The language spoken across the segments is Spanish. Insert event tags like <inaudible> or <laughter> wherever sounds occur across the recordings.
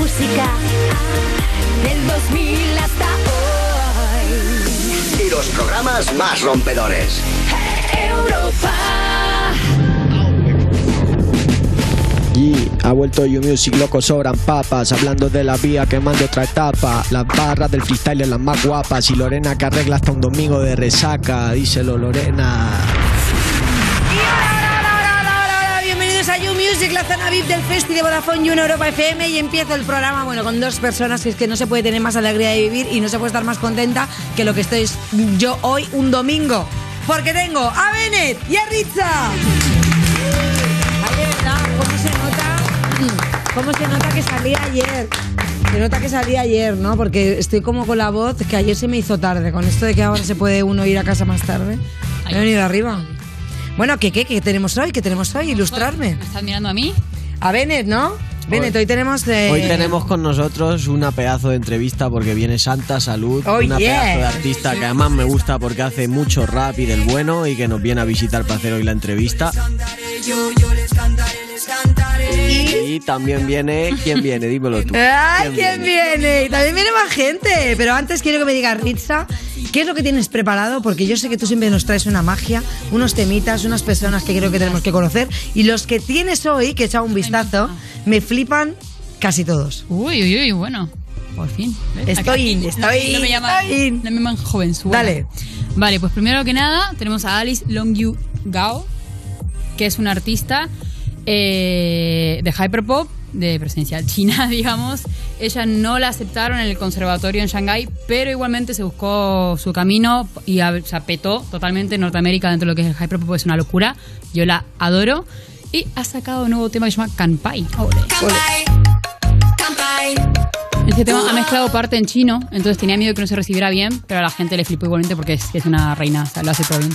música del 2000 hasta hoy. Y los programas más rompedores. Europa. Y ha vuelto You Music, loco, sobran papas. Hablando de la vía, quemando otra etapa. Las barras del freestyle, las más guapas. Y Lorena que arregla hasta un domingo de resaca. Díselo, Lorena. Music, la zona VIP del Festi de Vodafone You en Europa FM y empiezo el programa, bueno, con dos personas que es que no se puede tener más alegría de vivir y no se puede estar más contenta que lo que estoy yo hoy un domingo. Porque tengo a Bennett y a Ritza. Ay, verdad, ¿cómo se nota? <clears throat> ¿Cómo se nota que salí ayer? Se nota que salí ayer, ¿no? Porque estoy como con la voz que ayer se me hizo tarde. Con esto de que ahora se puede uno ir a casa más tarde. Me he venido arriba. Bueno, ¿qué, qué, qué tenemos hoy? ¿Qué tenemos hoy? Ilustrarme. ¿Me estás mirando a mí? A Bennett, ¿no? Bennett, hoy tenemos... eh, Hoy tenemos con nosotros una pedazo de entrevista porque viene Santa Salud, Oh, una yeah. pedazo de artista que además me gusta porque hace mucho rap y del bueno y que nos viene a visitar para hacer hoy la entrevista. Y también viene, ¿quién viene? Dímelo tú. <laughs> ¡Ay, quién viene! Y también viene más gente. Pero antes quiero que me digas, Ritza, ¿qué es lo que tienes preparado? Porque yo sé que tú siempre nos traes una magia, unos temitas, unas personas que creo que tenemos que conocer. Y los que tienes hoy, que he echado un vistazo, me flipan casi todos. Uy, uy, uy, bueno. Por fin. ¿ves? Estoy in, no- estoy no, me in, llaman, in. No me llaman jovenzuela. Dale. Vale, pues primero que nada tenemos a Alice Longyu Gao, que es una artista eh, de hyperpop de presencia china, <laughs> digamos. Ella no la aceptaron en el conservatorio en Shanghái, pero igualmente se buscó su camino y a- se apetó totalmente en Norteamérica dentro de lo que es el hyperpop. Es una locura. Yo la adoro. Y ha sacado un nuevo tema que se llama Kanpai. Este tema ha mezclado parte en chino, entonces tenía miedo que no se recibiera bien, pero a la gente le flipó igualmente porque es, es una reina, o sea, lo hace todo bien.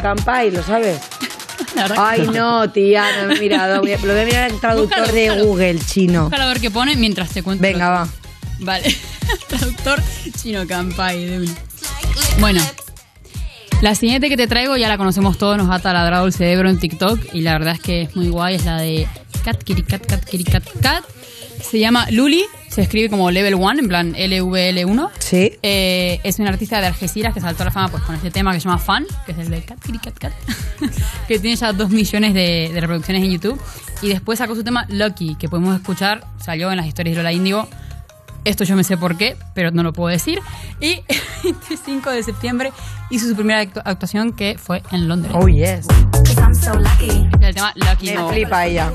¿Qué quiere decir Campai? ¿Lo sabes? <laughs> Ay, no, tía, no he mirado. <laughs> Voy a- Lo voy a mirar en el traductor Búscalo, de búscalo. Google chino. Búscalo a ver qué pone mientras te cuento. Venga, va. <laughs> Vale. Traductor chino Kampai de una. Bueno. La siguiente que te traigo ya la conocemos todos, nos ha taladrado el cerebro en TikTok y la verdad es que es muy guay, es la de Cat Kitty Cat Cat Cat Cat. Se llama Luli, se escribe como Level 1, en plan LVL1. Sí. Eh, es una artista de Algeciras que saltó a la fama pues, con este tema que se llama Fan, que es el de Cat Kitty Cat Cat, <laughs> que tiene ya dos millones de, de reproducciones en YouTube. Y después sacó su tema Lucky, que podemos escuchar, salió en las historias de Lola Indigo. Esto yo me sé por qué, pero no lo puedo decir. Y <laughs> el 25 de septiembre hizo su primera actu- actuación que fue en Londres. Oh, yes. El tema Lucky Me No, flipa ella.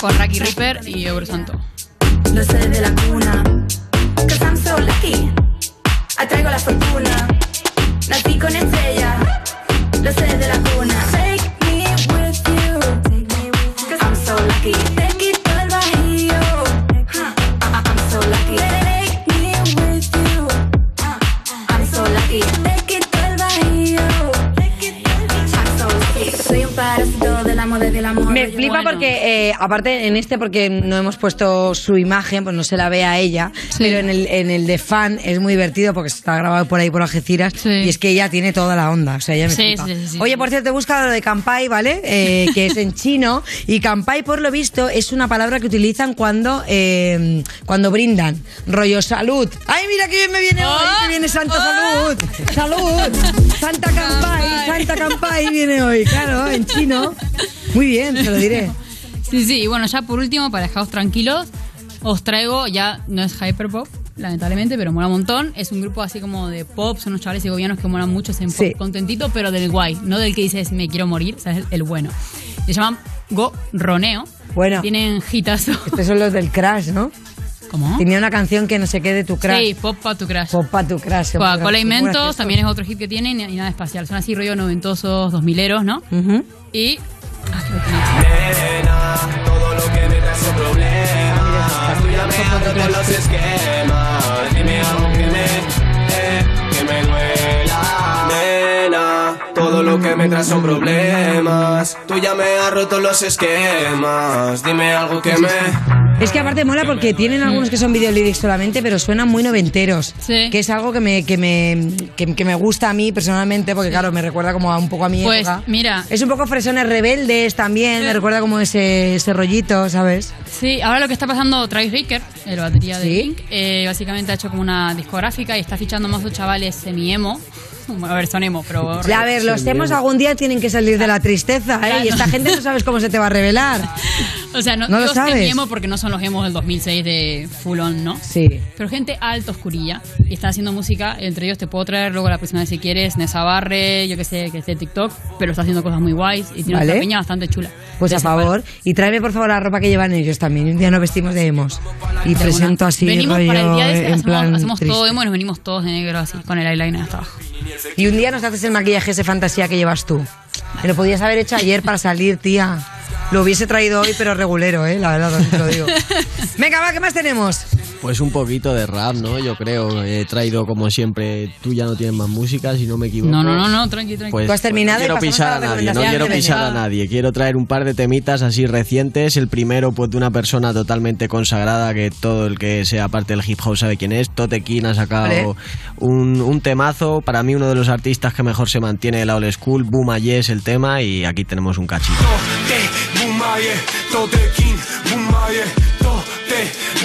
con Raki Reaper y Euro Santo. Lo sé desde la cuna. Cause I'm so lucky. Atraigo la fortuna. Nací con estrella. Lo sé desde la cuna. Take me with you. Cause I'm so lucky. Me flipa Bueno. porque, eh, aparte en este, porque no hemos puesto su imagen, pues no se la ve a ella, Sí. pero en el, en el de fan es muy divertido porque está grabado por ahí por Algeciras Sí. y es que ella tiene toda la onda, o sea, ella me Sí, flipa. Oye, por cierto, he buscado lo de Kampai, ¿vale? Eh, <laughs> que es en chino y Kampai, por lo visto, es una palabra que utilizan cuando, eh, cuando brindan, rollo salud. ¡Ay, mira qué bien me viene hoy! Oh, ¡Que viene Santa oh. Salud! ¡Salud! Santa Kampai. Santa Kampai viene hoy, claro, en chino. <laughs> Muy bien, te lo diré. <laughs> Sí, sí, y bueno, ya por último, para dejaros tranquilos, os traigo, ya no es hyperpop, lamentablemente, pero mola un montón. Es un grupo así como de pop, son unos chavales segovianos que molan mucho, pop Sí. contentito, pero del guay, no del que dices me quiero morir, o sea, es el, el bueno. Se llaman Go Roneo. Bueno. Tienen hitazo. Estos son los del Crash, ¿no? ¿Cómo? Tenía una canción que no sé qué de tu Crash. Sí, pop pa' tu crash. Pop pa' tu Crash. Coca-Cola gracioso. también es otro hit que tienen y nada espacial. Son así rollo noventosos, dos mileros, ¿no? Ujú. Y. Nena, todo lo que me trae son problemas. Tú ya me los esquemas. Todo lo que me trae son problemas. Tú ya me has roto los esquemas. Dime algo que me, Es que aparte mola porque tienen algunos que son videolyrics solamente, pero suenan muy noventeros. Sí. Que es algo que me, que me, que, que me gusta a mí personalmente, porque claro, me recuerda como a un poco a mi Pues, época. mira. Es un poco fresones rebeldes también, me recuerda como ese, ese rollito, ¿sabes? Sí, ahora lo que está pasando, Travis Baker, el batería de Sí. Blink, eh, básicamente ha hecho como una discográfica y está fichando más chavales semi-emo. A ver, son emo, pero... A ver, los temas algún día tienen que salir de la tristeza, ¿eh? Y esta gente no sabes cómo se te va a revelar. O sea, no, No lo sabes. porque no son los emos del 2006 de Full On, ¿no? Sí. Pero gente alta, oscurilla. Y está haciendo música. Entre ellos te puedo traer luego la próxima vez si quieres. Nessa Barre, yo que sé, que es de TikTok. Pero está haciendo cosas muy guays. Y tiene Vale. una peña bastante chula. Pues a favor. Y tráeme por favor la ropa que llevan ellos también. Un día nos vestimos de emos. Y De presento una. así Venimos rollo para el día de ese, en hacemos, plan hacemos todo emo y nos venimos todos de negro así, con el eyeliner hasta abajo. Y un día nos haces el maquillaje ese fantasía que llevas tú. Me lo podías haber hecho ayer para salir, tía. Lo hubiese traído hoy, pero regulero, ¿eh? La verdad, te lo digo. <laughs> Venga, va, ¿qué más tenemos? Pues un poquito de rap, ¿no? Yo creo. He traído, como siempre, tú ya no tienes más música, si no me equivoco. No, no, no, no, tranqui, tranqui. Pues, Tú has terminado pues no quiero a pisar a nadie, no quiero pisar a nadie. Quiero traer un par de temitas así recientes. El primero, pues de una persona totalmente consagrada que todo el que sea parte del hip hop sabe quién es. Tote King ha sacado Vale. un, un temazo. Para mí, uno de los artistas que mejor se mantiene de la old school. Boom es el tema y aquí tenemos un cachito. Tote,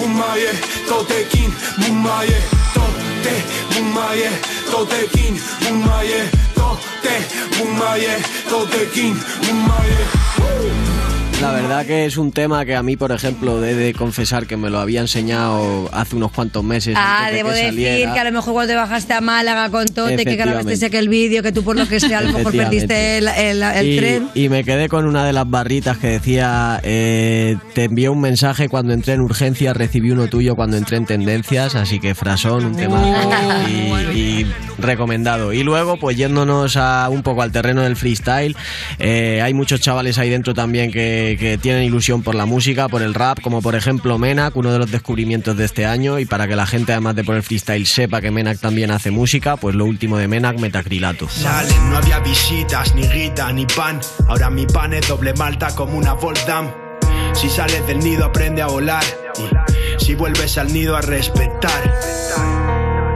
Bumaje, Totekin, Bumaje, Tote, Bumaje, Totekin, Bumaje, Tote, Bumaje, Totekin, Bumaje. Woo! La verdad que es un tema que a mí, por ejemplo, he de confesar que me lo había enseñado hace unos cuantos meses. Ah, antes de debo que decir que a lo mejor cuando te bajaste a Málaga con Tote, que grabaste aquel vídeo, que tú por lo que sea a lo mejor perdiste el, el- el y, tren. y me quedé con una de las barritas que decía, eh, te envié un mensaje cuando entré en urgencias, recibí uno tuyo cuando entré en tendencias, así que frasón, un tema y, y recomendado. Y luego, pues yéndonos a un poco al terreno del freestyle, eh, hay muchos chavales ahí dentro también que, que tienen ilusión por la música, por el rap, como por ejemplo Menac, uno de los descubrimientos de este año, y para que la gente además de por el freestyle sepa que Menac también hace música, pues lo último de Menac, Metacrilato. No había visitas, ni guita, ni pan. Ahora mi pan es doble malta como una. Si sales del nido, aprende a volar. Si vuelves al nido, a respetar.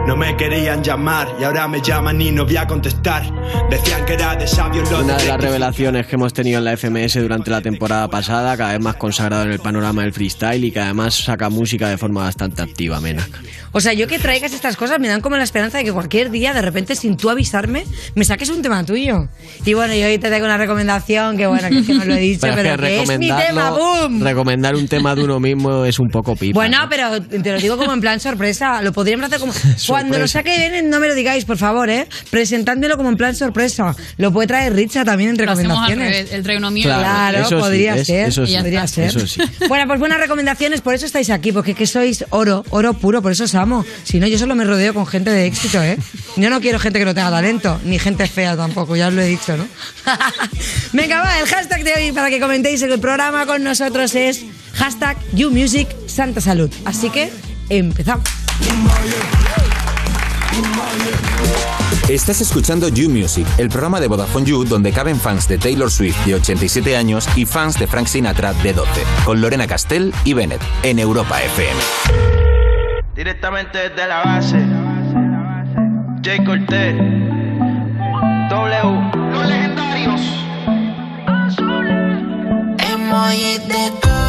No me querían llamar y ahora me llaman y no voy a contestar. Decían que era de sabios lo Una de las revelaciones que hemos tenido en la FMS durante la temporada pasada, cada vez más consagrado en el panorama del freestyle y que además saca música de forma bastante activa, Menac. O sea, yo que traigas estas cosas me dan como la esperanza de que cualquier día, de repente, sin tú avisarme, me saques un tema tuyo. Y bueno, yo hoy te traigo una recomendación que bueno, que, es que no lo he dicho, <laughs> pero, es que es mi tema, ¡boom! recomendar un tema de uno mismo es un poco pipa. Bueno, ¿no? pero te lo digo como en plan sorpresa. Lo podríamos hacer como. <laughs> Cuando lo saque bien, no me lo digáis, por favor, ¿eh? Presentádmelo como en plan sorpresa. Lo puede traer Richa también en recomendaciones. Él trae uno mío. Claro, Claro, eso sí, podría es- ser. eso sí, podría ser. eso sí. Bueno, pues buenas recomendaciones, por eso estáis aquí, porque es que sois oro, oro puro, por eso os amo. Si no, yo solo me rodeo con gente de éxito, ¿eh? Yo no quiero gente que no tenga talento, ni gente fea tampoco, ya os lo he dicho, ¿no? <laughs> Venga, va, el hashtag de hoy para que comentéis en el programa con nosotros es hashtag YouMusic Santa Salud. Así que empezamos. Estás escuchando You Music, el programa de Vodafone You donde caben fans de Taylor Swift de 87 años y fans de Frank Sinatra de 12, con Lorena Castell y Bennett en Europa FM. Directamente desde la base. J. Cortez. W. Los legendarios. Emoji de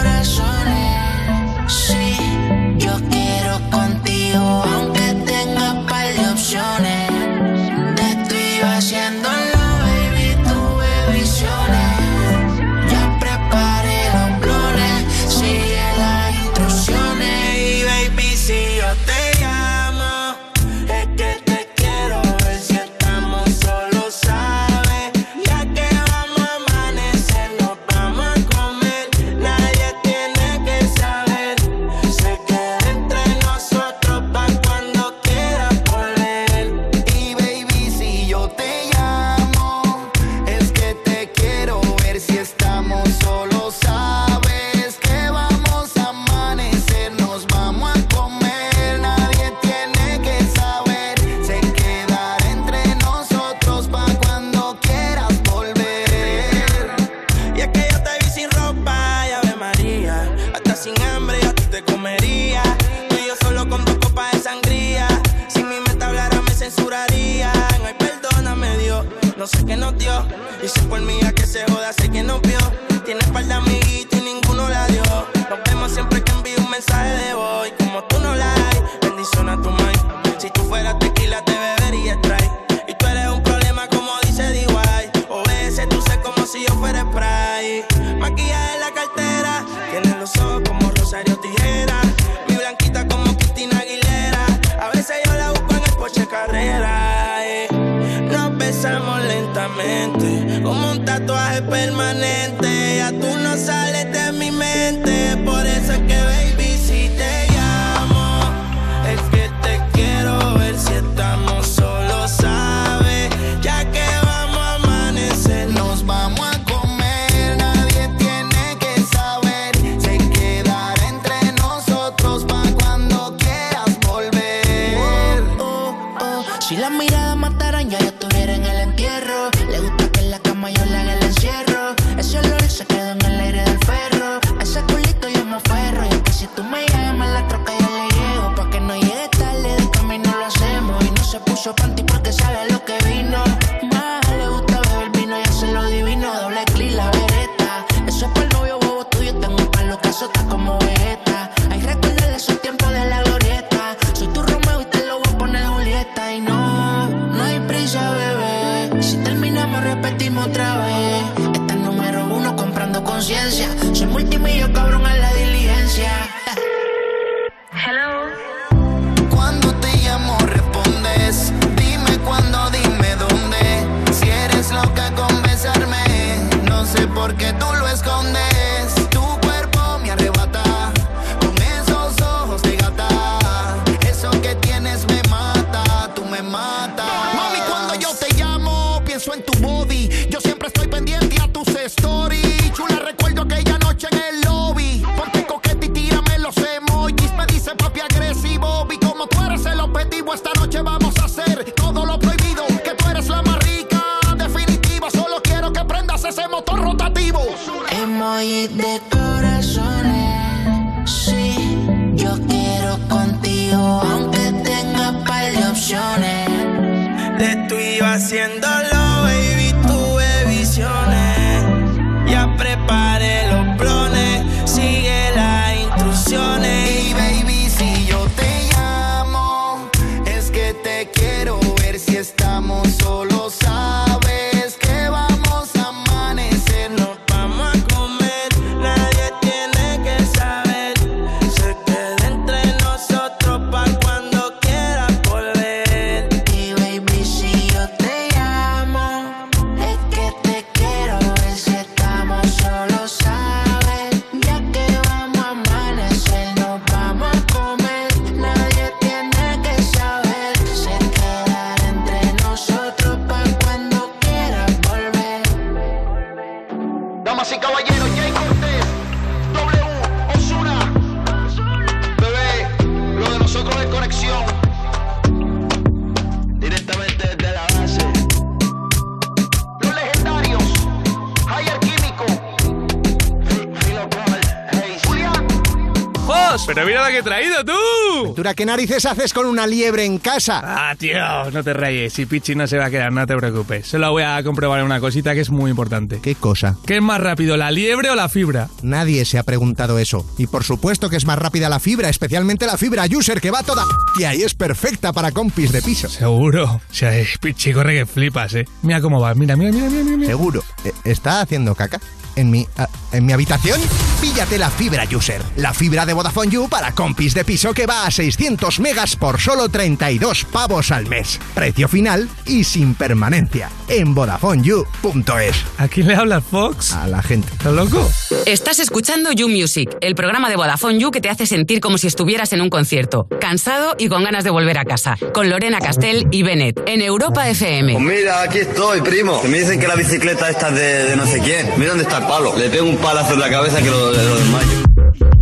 que he traído tú. ¿Dura qué narices haces con una liebre en casa? Ah, tío, no te rayes. Si Pichi no se va a quedar, no te preocupes. Solo voy a comprobar una cosita que es muy importante. ¿Qué cosa? ¿Qué es más rápido, la liebre o la fibra? Nadie se ha preguntado eso. Y por supuesto que es más rápida la fibra, especialmente la fibra user que va toda y ahí es perfecta para compis de piso. Seguro. O sea, eh, Pichi, corre que flipas, eh. Mira cómo va. Mira, mira, mira, mira. mira. Seguro. Eh, ¿Está haciendo caca? ¿En mi, ah, ¿En mi habitación? Píllate la fibra user. La fibra de Vodafone You para compis de piso que va a 600 megas por solo 32 pavos al mes. Precio final y sin permanencia. En VodafoneYou.es. ¿A quién le hablas, Fox? A la gente. ¿Estás loco? Estás escuchando You Music, el programa de Vodafone You que te hace sentir como si estuvieras en un concierto, cansado y con ganas de volver a casa, con Lorena Castell y Bennett, en Europa FM. Pues mira, aquí estoy, primo. Que me dicen que la bicicleta esta es de, de no sé quién. Mira dónde está palo. Le pego un palazo en la cabeza que lo, lo desmayo.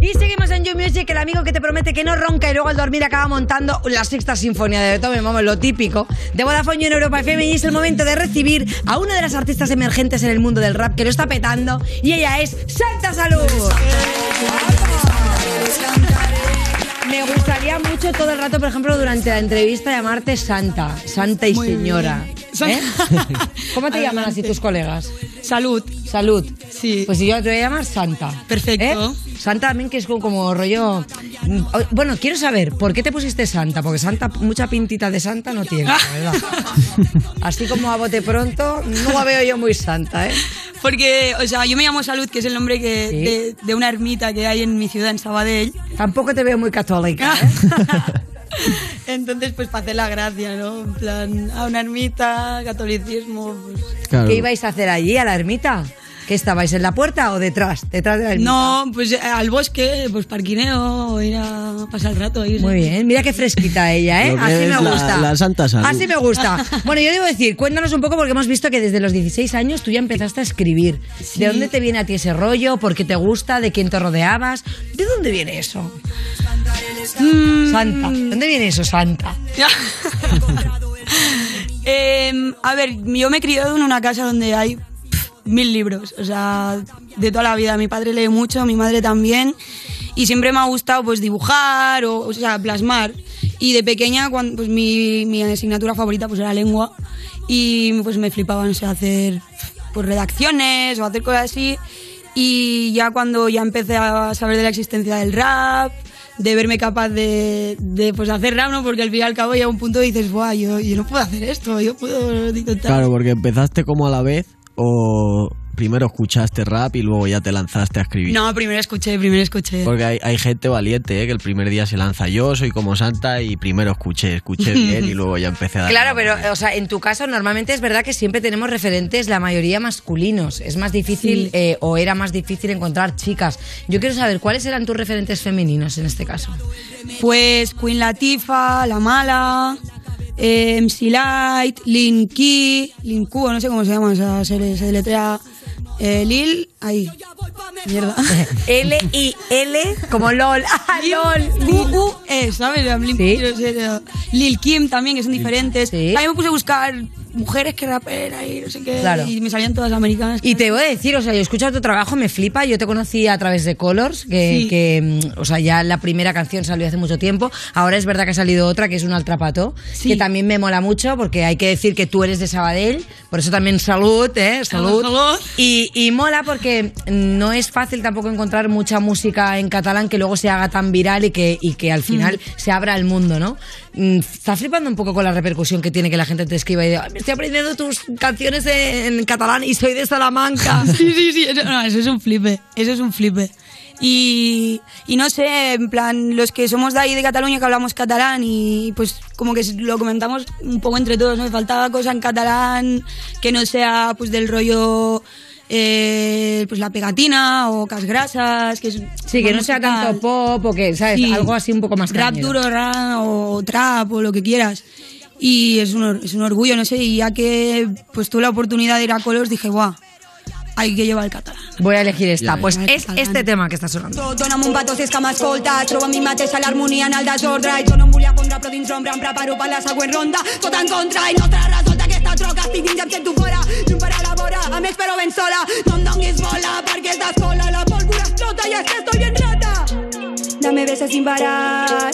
Y seguimos en You Music, el amigo que te promete que no ronca y luego al dormir acaba montando la sexta sinfonía de Beethoven, vamos, lo típico, de Vodafone You en Europa FM. Y es el momento de recibir a una de las artistas emergentes en el mundo del rap que lo está petando. Y ella es Santa Salud. escucho todo el rato, por ejemplo, durante la entrevista llamarte Santa, Santa y Muy Señora. bien. ¿Eh? <laughs> ¿Cómo te llaman así tus colegas? Salud. Salud. Sí. Pues yo te voy a llamar Santa. Perfecto. ¿Eh? Santa también que es como, como rollo... mm, Bueno, quiero saber, ¿por qué te pusiste Santa? Porque Santa, mucha pintita de Santa no tiene, la verdad. <laughs> Así como a bote pronto, no la veo yo muy Santa, ¿eh? Porque, o sea, yo me llamo Salud, que es el nombre que, Sí. de, de una ermita que hay en mi ciudad, en Sabadell. Tampoco te veo muy católica, ¿eh? <laughs> Entonces, pues para hacer la gracia, ¿no? En plan, a una ermita, catolicismo. pues- ¿Qué ibais a hacer allí, a la ermita? ¿Qué estabais, en la puerta o detrás? Detrás de la ermita. No, pues eh, al bosque, pues parquineo, ir a pasar el rato. ahí, Muy bien, mira qué fresquita ella, ¿eh? Así me la- gusta. la santa salud. Así me gusta. <laughs> Bueno, yo debo decir, cuéntanos un poco porque hemos visto que desde los 16 años tú ya empezaste a escribir. ¿De dónde te viene a ti ese rollo? ¿Por qué te gusta? ¿De quién te rodeabas? ¿De dónde viene eso? Mm. Santa. ¿De dónde viene eso, Santa? <laughs> Em, a ver, yo me he criado en una casa donde hay mil libros, o sea, de toda la vida. Mi padre lee mucho, mi madre también, y siempre me ha gustado pues dibujar o, o sea, plasmar. Y de pequeña, cuando, pues mi, mi asignatura favorita pues era lengua, y pues me flipaba, no sé, hacer pues redacciones o hacer cosas así. Y ya cuando ya empecé a saber de la existencia del rap, de verme capaz de, de pues hacer rap, ¿no? Porque al fin y al cabo un punto dices, Buah, yo, yo no puedo hacer esto, yo puedo intentar. Claro, porque empezaste como a la vez o primero escuchaste rap y luego ya te lanzaste a escribir. No, primero escuché, primero escuché. Porque hay, hay gente valiente, ¿eh? que el primer día se lanza yo, soy como santa y primero escuché, escuché <laughs> bien y luego ya empecé a dar. Claro, pero, o sea, en tu caso normalmente es verdad que siempre tenemos referentes, la mayoría masculinos. Es más difícil, Sí. eh, o era más difícil encontrar chicas. Yo quiero saber, ¿cuáles eran tus referentes femeninos en este caso? Pues Queen Latifah, La Mala, eh, MC Light, Lin Key, Lin Q, no sé cómo se llama esa serie, se deletrea eh, Lil, ahí, mierda. <laughs> L-I-L, como LOL. <laughs> ¡Ah, LOL! Q-U-E, ¿sabes? Lil, quiero ser, eh, Lil Kim también, que son diferentes. Ahí me puse a buscar mujeres que raperan y no sé qué, Claro. y me salían todas americanas. Y te voy a decir, o sea, yo he escuchado tu trabajo, me flipa. Yo te conocí a través de Colors, que, Sí. que, mm, o sea, ya la primera canción salió hace mucho tiempo. Ahora es verdad que ha salido otra, que es un altrapato, que también me mola mucho, porque hay que decir que tú eres de Sabadell, por eso también salud, ¿eh? Salud. Salud. Y, y mola porque no es fácil tampoco encontrar mucha música en catalán que luego se haga tan viral y que, y que al final se abra al mundo, ¿no? Mm, ¿Estás flipando un poco con la repercusión que tiene que la gente te escriba y diga, "Ay, me estoy aprendiendo tus canciones en, en catalán y soy de Salamanca? <laughs> Sí, sí, sí, eso, no, eso es un flipe, eso es un flipe. Y, y no sé, en plan, los que somos de ahí de Cataluña que hablamos catalán y pues como que lo comentamos un poco entre todos, ¿no? Faltaba cosa en catalán que no sea pues del rollo eh, pues la pegatina o casgrasas, que es Sí, que no sea tanto pop o que, ¿sabes? Sí. Algo así un poco más Rap cañero. duro, rap o trap o lo que quieras. Y es un, or- es un orgullo, no sé, y ya que pues tuve la oportunidad de ir a Colors dije, guau, hay que llevar el catalán. Voy a elegir esta. Pues es este tema que está sonando. Dona'm un patos és que m'escolta Trobo a mi mateixa l'harmonia en el desordre I jo no em volia pondre però dins l'ombra em preparo per la següent ronda Tot en contra i no te resulta aquesta troca Estic dins i em sento fora Llum per a la vora A més però ben sola No em donguis bola perquè estàs sola La pólvora explota y es que estoy bien rata Dame besos sin parar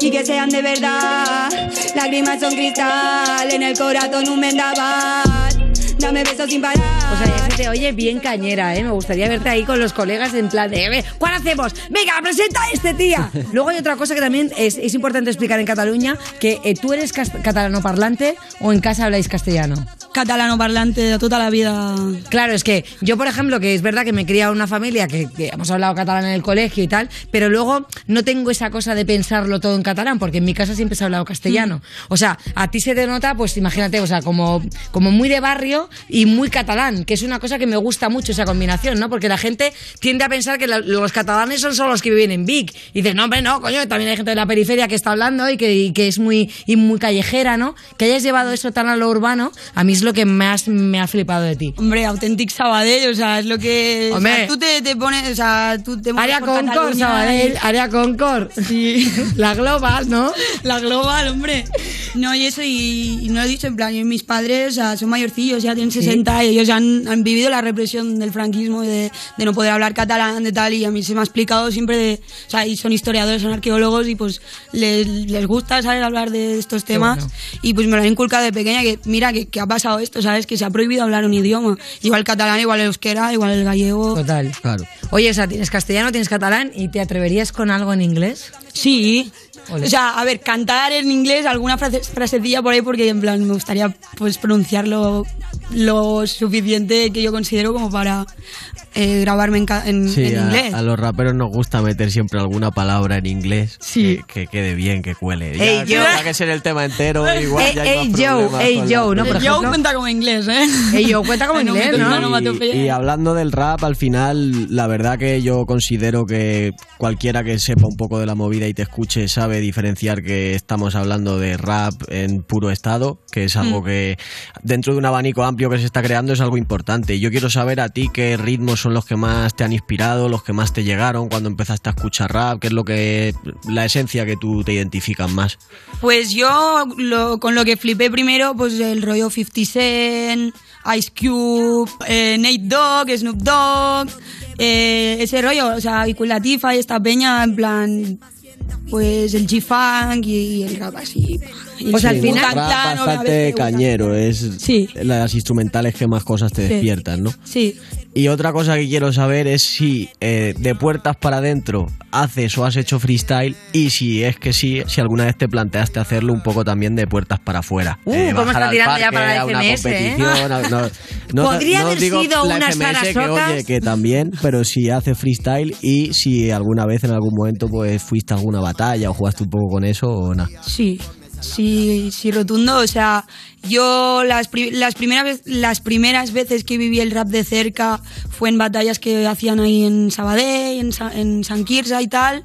y que sean de verdad. Lágrimas son cristal en el corazón un vendaval. Dame besos sin parar. O sea, ya se te oye bien cañera, ¿eh? Me gustaría verte ahí con los colegas en plan de, "Ve, ¿cuál hacemos? Venga, presenta a este tía. <laughs> Luego hay otra cosa que también es, es importante explicar en Cataluña, que eh, tú eres catalano parlante o en casa habláis castellano. Catalano parlante de toda la vida. Claro, es que yo, por ejemplo, que es verdad que me he criado en una familia que, que hemos hablado catalán en el colegio y tal, pero luego no tengo esa cosa de pensarlo todo en catalán, porque en mi casa siempre se ha hablado castellano. O sea, a ti se te nota, pues imagínate, o sea, como, como muy de barrio y muy catalán, que es una cosa que me gusta mucho esa combinación, ¿no? Porque la gente tiende a pensar que la- los catalanes son solo los que viven en Vic. Y dices, no, hombre, no, coño, también hay gente de la periferia que está hablando y que, y que es muy, y muy callejera, ¿no? Que hayas llevado eso tan a lo urbano, a mí es es lo que más me ha flipado de ti? Hombre, Authentic Sabadell, o sea, es lo que... o Hombre. sea, tú te, te pones, o sea, tú te Área Concord, Sabadell, y- área Concord. Sí. <laughs> La Global, ¿no? La global, hombre. No, y eso, y, y no lo he dicho, en plan, yo- mis padres o sea, son mayorcillos, ya tienen 60 y ellos han, han vivido la represión del franquismo, y de, de no poder hablar catalán, de tal, y a mí se me ha explicado siempre de, o sea, y son historiadores, son arqueólogos y pues les, les gusta, ¿sabes?, hablar de estos temas bueno. y pues me lo han inculcado de pequeña que, mira, que, que ha pasado esto, ¿sabes?, que se ha prohibido hablar un idioma, igual el catalán, igual el euskera, igual el gallego. Total. Claro. Oye, o sea, tienes castellano, tienes catalán y te atreverías con algo en inglés? Sí. O sea, a ver, cantar en inglés alguna frase- frasecilla por ahí porque en plan me gustaría pues pronunciarlo lo suficiente que yo considero como para eh, grabarme en, en- Sí, en a, inglés. a los raperos nos gusta meter siempre alguna palabra en inglés Sí. que, que quede bien, que cuele. Ey, ya, yo- tendrá que ser el tema entero, <laughs> igual Ey, ya hay ey, más yo, problemas ey, la- ¿no? Por ejemplo. cuenta como inglés, ¿eh? Ey, yo cuenta como <laughs> inglés, ¿no? Y, y hablando del rap, al final, la verdad que yo considero que cualquiera que sepa un poco de la movida y te escuche sabe diferenciar que estamos hablando de rap en puro estado, que es algo Mm. que dentro de un abanico amplio que se está creando es algo importante. Yo quiero saber a ti qué ritmos son los que más te han inspirado, los que más te llegaron cuando empezaste a escuchar rap, qué es lo que la esencia que tú te identificas más. Pues yo lo- con lo que flipé primero, pues el rollo 50 Cent, Ice Cube, eh, Nate Dogg, Snoop Dogg, eh, ese rollo, o sea, y esta peña, en plan, pues el G-Funk y, el rap así. Y Pues al final- bastante cañero, es Sí. las instrumentales que más cosas te Sí. despiertan, ¿no? Sí. Y otra cosa que quiero saber es si eh, de puertas para adentro haces o has hecho freestyle y si es que sí, si alguna vez te planteaste hacerlo un poco también de puertas para afuera. Uh, Eh, cómo está tirando ya parque, para la una FMS, ¿eh? competición, a- no, <laughs> no- Podría no haber sido la unas FMS, que oye, que también, pero si haces freestyle y si alguna vez en algún momento pues fuiste a alguna batalla o jugaste un poco con eso o nada. Sí, sí, sí, rotundo. O sea, yo las, pri- las, primeras, las primeras veces que viví el rap de cerca fue en batallas que hacían ahí en Sabadell, en, Sa- en San Quirze y tal.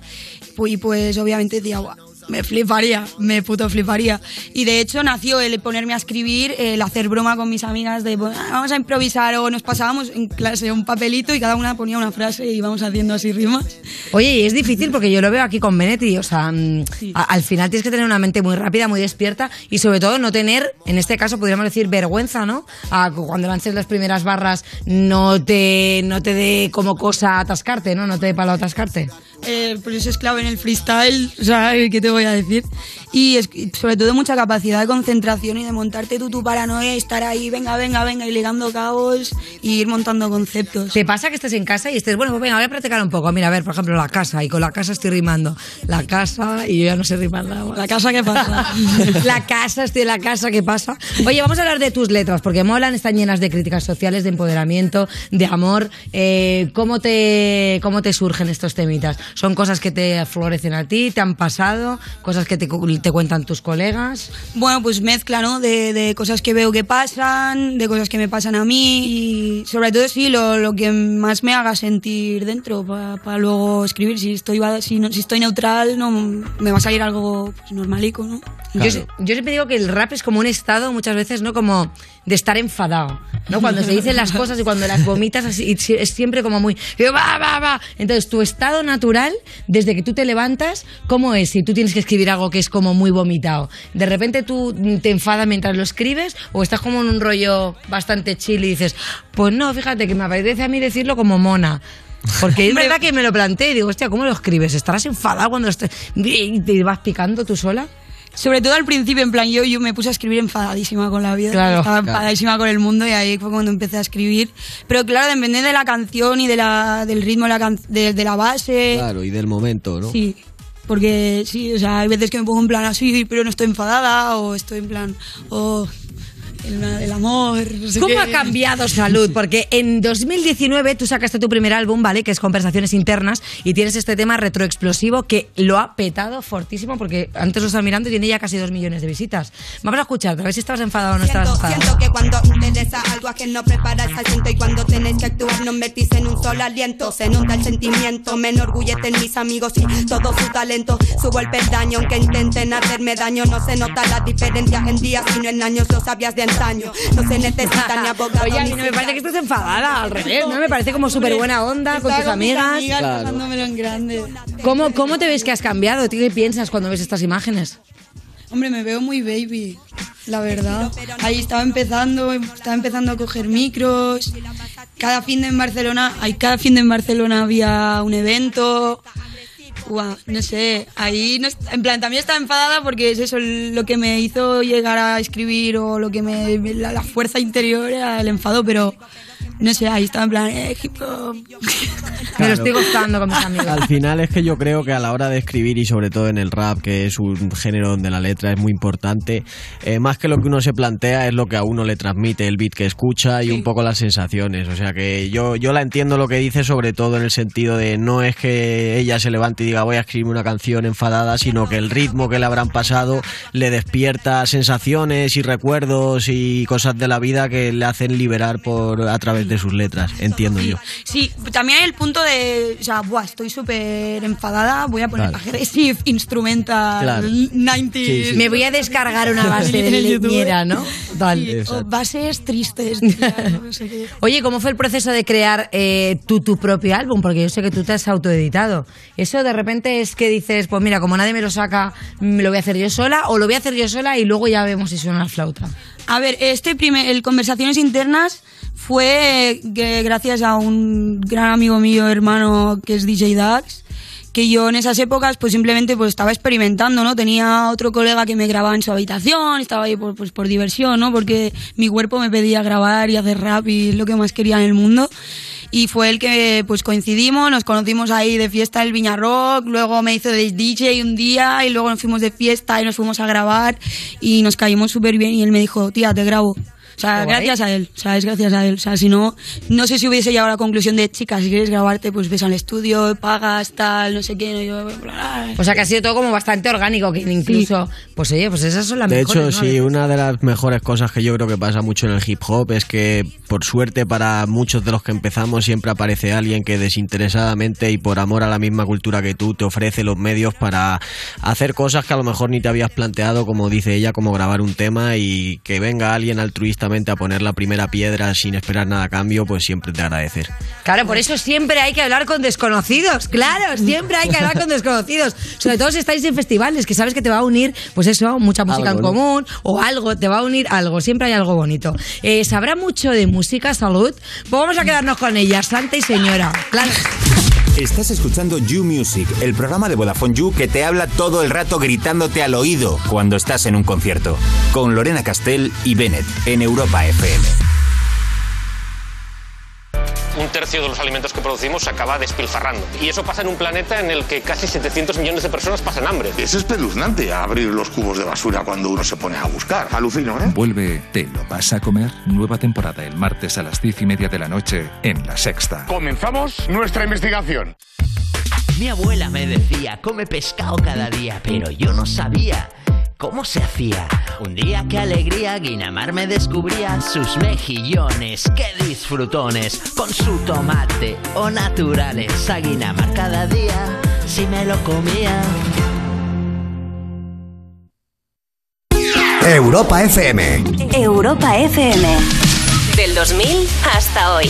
Y pues obviamente decía, "Guau, me fliparía, me puto fliparía. Y de hecho nació el ponerme a escribir, el hacer broma con mis amigas de "Bueno, vamos a improvisar o nos pasábamos en clase un papelito y cada una ponía una frase y íbamos haciendo así rimas. Oye, y es difícil porque yo lo veo aquí con Benetti, o sea, mm, a- al final tienes que tener una mente muy rápida, muy despierta y sobre todo no tener, en este caso podríamos decir vergüenza, ¿no? A cu- cuando lances las primeras barras no te, no te dé como cosa atascarte, ¿no? No te dé palo atascarte. Eh, pues es clave en el freestyle, o sea, ¿qué te voy a decir? Y, es- sobre todo mucha capacidad de concentración y de montarte tú tu paranoia y estar ahí, venga, venga, venga, y ligando cabos y ir montando conceptos. ¿Te pasa que estés en casa y estés, bueno, pues venga, voy a practicar un poco? Mira, a ver, por ejemplo, la casa, y con la casa estoy rimando. La casa, y yo ya no sé rimar nada. ¿La casa qué pasa? <laughs> la casa, estoy en la casa, ¿qué pasa? Oye, vamos a hablar de tus letras, porque molan, están llenas de críticas sociales, de empoderamiento, de amor. Eh, ¿cómo, te, ¿Cómo te surgen estos temitas? ¿Son cosas que te florecen a ti, te han pasado, cosas que te, te cuentan tus colegas? Bueno, pues mezcla, ¿no? De, de cosas que veo que pasan, de cosas que me pasan a mí y sobre todo sí, lo, lo que más me haga sentir dentro para luego escribir. Si estoy, si, no- si estoy neutral, no me va a salir algo pues, normalico, ¿no? Yo, yo siempre digo que el rap es como un estado muchas veces, ¿no? Como de estar enfadado, ¿no? Cuando se dicen las cosas y cuando las vomitas así, es siempre como muy... Va, va, va. Entonces, tu estado natural, desde que tú te levantas, ¿cómo es? Si tú tienes que escribir algo que es como muy vomitado. ¿De repente tú te enfadas mientras lo escribes o estás como en un rollo bastante chill y dices, pues no, fíjate que me apetece a mí decirlo como mona? Porque es verdad que me lo planteé y digo, hostia, ¿cómo lo escribes? ¿Estarás enfadado cuando estés... y te vas picando tú sola? Sobre todo al principio, en plan, yo, yo me puse a escribir enfadadísima con la vida. Claro. Estaba Claro. enfadadísima con el mundo y ahí fue cuando empecé a escribir. Pero claro, depende de la canción y de la, del ritmo de la, can- de, de la base. Claro, y del momento, ¿no? Sí. Porque sí, o sea, hay veces que me pongo en plan así, pero no estoy enfadada, o estoy en plan, oh, el, el amor. no sé ¿Cómo qué. ha cambiado salud? Porque en 2019 tú sacaste tu primer álbum, ¿vale? Que es Conversaciones Internas y tienes este tema retroexplosivo que lo ha petado fortísimo porque antes lo estaba mirando y tiene ya casi dos millones de visitas. Vamos a escuchar, a ver si estabas enfadado o no estabas Siento, enfadado. siento que cuando interesa algo ajeno preparas al asiento y cuando tenéis que actuar no invertís en un solo aliento se nota el sentimiento me enorgullecen mis amigos y todo su talento subo el peldaño aunque intenten hacerme daño no se nota la diferencia en días sino en años lo sabías de No se necesita ni abogado Oye, a mí ni no me parece que estés enfadada, al revés, ¿no? Me parece como súper buena onda con tus amigas. Claro. en grande. ¿Cómo, ¿Cómo te ves que has cambiado? ¿Tú ¿Qué piensas cuando ves estas imágenes? Hombre, me veo muy baby, la verdad. Ahí estaba empezando, estaba empezando a coger micros. Cada fin de en Barcelona, cada fin de en Barcelona había un evento. No sé, ahí no en plan también estaba enfadada porque es eso lo que me hizo llegar a escribir o lo que me la, la fuerza interior era el enfado, pero no sé, ahí estaba en plan eh, hip hop. Me lo estoy gustando con mis amigos. Al final es que yo creo que a la hora de escribir y sobre todo en el rap, que es un género donde la letra es muy importante, eh, más que lo que uno se plantea es lo que a uno le transmite el beat que escucha y un poco las sensaciones. O sea que yo, yo la entiendo lo que dice sobre todo en el sentido de no es que ella se levante y diga voy a escribir una canción enfadada, sino que el ritmo que le habrán pasado le despierta sensaciones y recuerdos y cosas de la vida que le hacen liberar por a través de sus letras, entiendo yo. Sí, también hay el punto de, o sea, buah, estoy súper enfadada, voy a poner Claro. <laughs> aggressive instrumental Claro. 90 Sí, sí. Me voy a descargar una base de leñera, ¿no? Tal. Sí, o Exacto. bases tristes. tía, no sé qué. <laughs> Oye, ¿cómo fue el proceso de crear eh, tú tu propio álbum? Porque yo sé que tú te has autoeditado. ¿Eso de repente es que dices, pues mira, como nadie me lo saca, mm, lo voy a hacer yo sola? ¿O lo voy a hacer yo sola y luego ya vemos si suena la flauta? A ver, este primer, el Conversaciones Internas fue que gracias a un gran amigo mío, hermano, que es DJ Dax, que yo en esas épocas pues simplemente pues estaba experimentando, ¿no? Tenía otro colega que me grababa en su habitación, estaba ahí por, pues, por diversión, ¿no? Porque mi cuerpo me pedía grabar y hacer rap y es lo que más quería en el mundo. Y fue el que pues coincidimos, nos conocimos ahí de fiesta en el Viña Rock, luego me hizo de DJ un día y luego nos fuimos de fiesta y nos fuimos a grabar y nos caímos súper bien y él me dijo, tía, te grabo. O sea, Qué guay. gracias a él, o sea, es gracias a él. O sea, si no, no sé si hubiese llegado a la conclusión de, chica, si quieres grabarte, pues ves al estudio, pagas, tal, no sé qué. no, yo, bla, bla. O sea, que ha sido todo como bastante orgánico, que incluso... Pues oye, pues esas son las De mejores, hecho, ¿no? sí, una de las mejores cosas que yo creo que pasa mucho en el hip hop es que, por suerte, para muchos de los que empezamos, siempre aparece alguien que desinteresadamente y por amor a la misma cultura que tú te ofrece los medios para hacer cosas que a lo mejor ni te habías planteado, como dice ella, como grabar un tema y que venga alguien a poner la primera piedra sin esperar nada a cambio, pues siempre te agradecer. Claro, por eso siempre hay que hablar con desconocidos. Claro, siempre hay que hablar con desconocidos. Sobre todo si estáis en festivales, que sabes que te va a unir, pues eso, mucha música Algo, en ¿no? común o algo, te va a unir algo. Siempre hay algo bonito. Eh, ¿Sabrá mucho de música, salud? Pues vamos a quedarnos con ella, santa y señora. Claro. Estás escuchando You Music, el programa de Vodafone You que te habla todo el rato gritándote al oído cuando estás en un concierto. Con Lorena Castell y Bennett en Europa FM. Un tercio de los alimentos que producimos se acaba despilfarrando. Y eso pasa en un planeta en el que casi 700 millones de personas pasan hambre. Es espeluznante abrir los cubos de basura cuando uno se pone a buscar. Alucino, ¿eh? Vuelve Te lo vas a comer. Nueva temporada el martes a las diez y media de la noche en La Sexta. Comenzamos nuestra investigación. Mi abuela me decía, come pescado cada día, pero yo no sabía cómo se hacía. Un día qué alegría, Guinamar me descubría sus mejillones, qué disfrutones, con su tomate o naturales. A Guinamar cada día, si me lo comía. Europa FM. Europa FM. Del 2000 hasta hoy.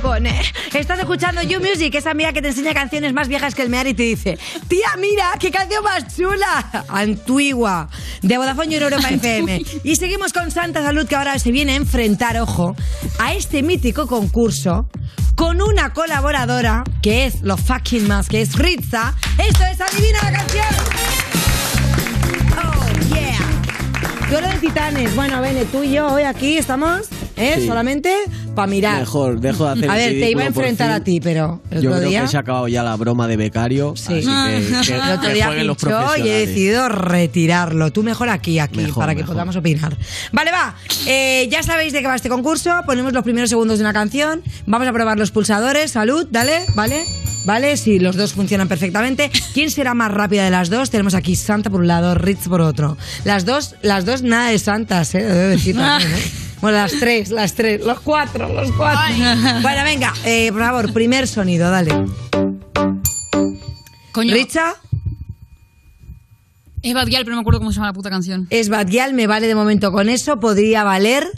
En japonés. Estás escuchando You Music, esa amiga que te enseña canciones más viejas que el mear y te dice, tía, mira, qué canción más chula. Antigua, de Vodafone y Europa FM. Y seguimos con Santa Salud, que ahora se viene a enfrentar, ojo, a este mítico concurso con una colaboradora que es los fucking más, que es Ritza. Esto es Adivina la canción. Oh, yeah. Duelo de titanes. Bueno, Bene, tú y yo hoy aquí estamos, ¿eh? Sí. Solamente para mirar. Mejor, dejo de hacer A ver, te iba a enfrentar a ti, pero el Yo otro creo día. que se ha acabado ya la broma de becario. Sí. Así que, <laughs> que- el otro que día jueguen los pinchó y he decidido retirarlo. Tú mejor aquí, aquí, Mejor, para que podamos opinar. Vale, va. Eh, ya sabéis de qué va este concurso. Ponemos los primeros segundos de una canción. Vamos a probar los pulsadores. Salud, dale, ¿vale? ¿Vale? Si los dos funcionan perfectamente. ¿Quién será más rápida de las dos? Tenemos aquí Santa por un lado, Ritz por otro. Las dos, las dos nada de santas, ¿eh? Debo decir también, ¿eh? <laughs> Bueno, las tres, las tres, los cuatro, los cuatro. <laughs> Bueno, venga, eh, por favor, primer sonido, dale. Coño. Richa. Es Bad Gyal, pero no me acuerdo cómo se llama la puta canción. Es Badial, me vale de momento con eso. Podría valer.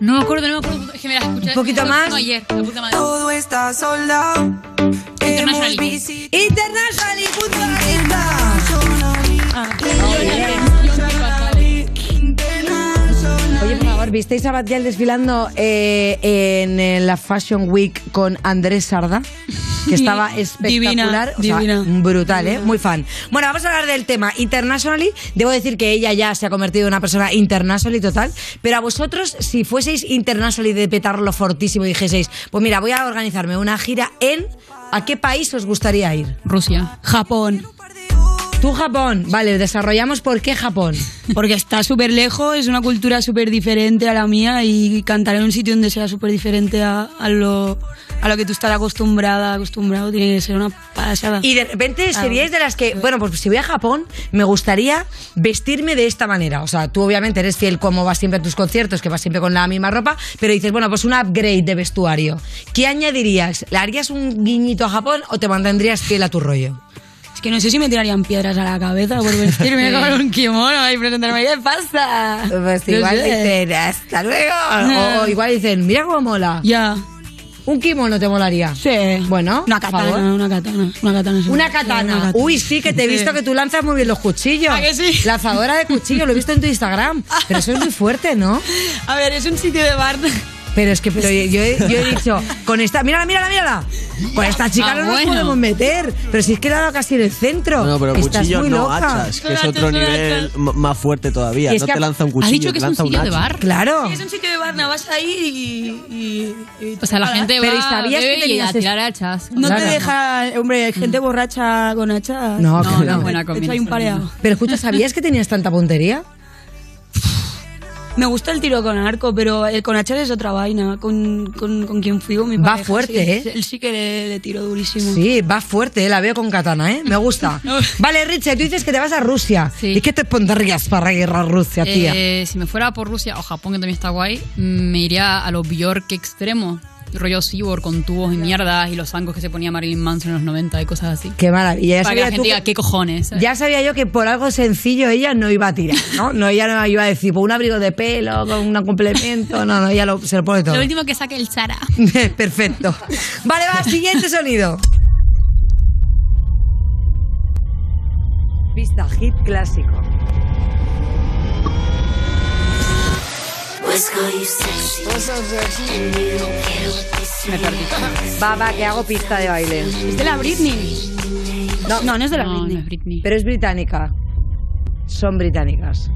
No me acuerdo, no me acuerdo. Es que me la escuché. Un poquito más. ayer, la puta madre. Todo está soldado. International. International y ¿visteis a Badial desfilando eh, en eh, la Fashion Week con Andrés Sarda? Que estaba espectacular, o sea, divina. brutal, ¿eh? Muy fan. Bueno, vamos a hablar del tema internationally. Debo decir que ella ya se ha convertido en una persona internationally total. Pero a vosotros, si fueseis internationally de petarlo fortísimo y dijeseis, pues mira, voy a organizarme una gira en... ¿A qué país os gustaría ir? Rusia. Japón. Tú Japón. Vale, desarrollamos por qué Japón. Porque está súper lejos, es una cultura súper diferente a la mía y cantar en un sitio donde sea súper diferente a, a lo, a lo que tú estás acostumbrada, acostumbrado, tiene que ser una pasada. Y de repente Ah. seríais de las que, bueno, pues si voy a Japón, me gustaría vestirme de esta manera. O sea, tú obviamente eres fiel como vas siempre a tus conciertos, que vas siempre con la misma ropa, pero dices, bueno, pues un upgrade de vestuario. ¿Qué añadirías? ¿Le harías un guiñito a Japón o te mantendrías fiel a tu rollo? Que no sé si me tirarían piedras a la cabeza por vestirme <laughs> con un kimono y presentarme. ¿Qué pasa? Pues No igual sé. dicen, hasta luego. O, o igual dicen, mira cómo mola. Ya. ¿Un kimono te molaría? Sí. Bueno, Una por favor. katana, una katana, una katana. sí. Una katana. Uy, sí, que te he visto que tú lanzas muy bien los cuchillos. ¿A que sí? Lanzadora de cuchillos, lo he visto en tu Instagram. <laughs> Pero eso es muy fuerte, ¿no? A ver, es un sitio de bar. Pero es que pero yo, he, yo he dicho, con esta, mírala, mírala, mírala. Con esta chica Ah, no nos bueno. podemos meter. Pero si es que la ha dado casi en el centro. No, pero Estás cuchillos muy no, loca. hachas, que es otro nivel más fuerte todavía. Es No te ha- lanza un ¿has cuchillo, dicho te que es un sitio de bar? Claro. Sí, es un sitio de bar, no, vas ahí y... y- y- O sea, la gente Pero ¿y va sabías que bebe y tenías a es- tirar hachas. No Claro. te deja, hombre, gente borracha con hachas. No, No, no, buena Echa ahí un combinación. pareado. Pero escucha, ¿sabías que tenías tanta puntería? Me gusta el tiro con arco, pero el con hachas es otra vaina. Con, con, con quien fui, mi Va pareja, fuerte, sí, ¿eh? Él sí que le, le tiro durísimo. Sí, va fuerte, eh, la veo con katana, ¿eh? Me gusta. <laughs> Vale, Richie, tú dices que te vas a Rusia. ¿Y qué te pondrías para ir a Rusia, tía? Eh, si me fuera por Rusia o Japón, que también está guay, me iría a los Bjork extremo. Rollo cyborg con tubos y mierdas y los zancos que se ponía Marilyn Manson en los 90 y cosas así. Qué maravilla. Ya Para que la gente tú diga, ¿qué cojones? ¿sabes? ya sabía yo que por algo sencillo ella no iba a tirar, ¿no? No, ella no iba a decir, por un abrigo de pelo, con un complemento. No, no, ella lo- se lo pone todo. Lo último que saque el Zara. <laughs> Perfecto. Vale, va, siguiente sonido. Pista hit clásico. Me perdí. Va, va, que hago pista de baile. ¿Es de la Britney? No, No, no es de la No, no Britney. es Britney. Pero es británica. Son británicas.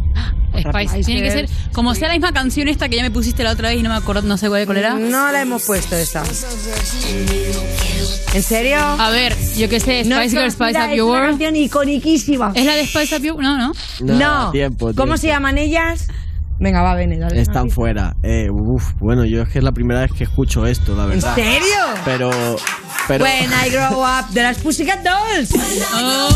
Spice. Tiene que ser como sea la misma canción esta que ya me pusiste la otra vez y no me acuerdo, no sé cuál cuál era. No la hemos puesto esa. ¿En serio? A ver, yo qué sé, No Spice es Girl, Spice Up es Your una World. canción iconiquísima. ¿Es la de Spice Up Your No, no. No. tiempo, ¿Cómo tiempo. se llaman ellas? Venga, va, ven, dale. Están fuera. Eh, uf, bueno, yo es que es la primera vez que escucho esto, la ¿En verdad. serio? Pero. pero When I grow up, de las Pussycat Dolls. Oh.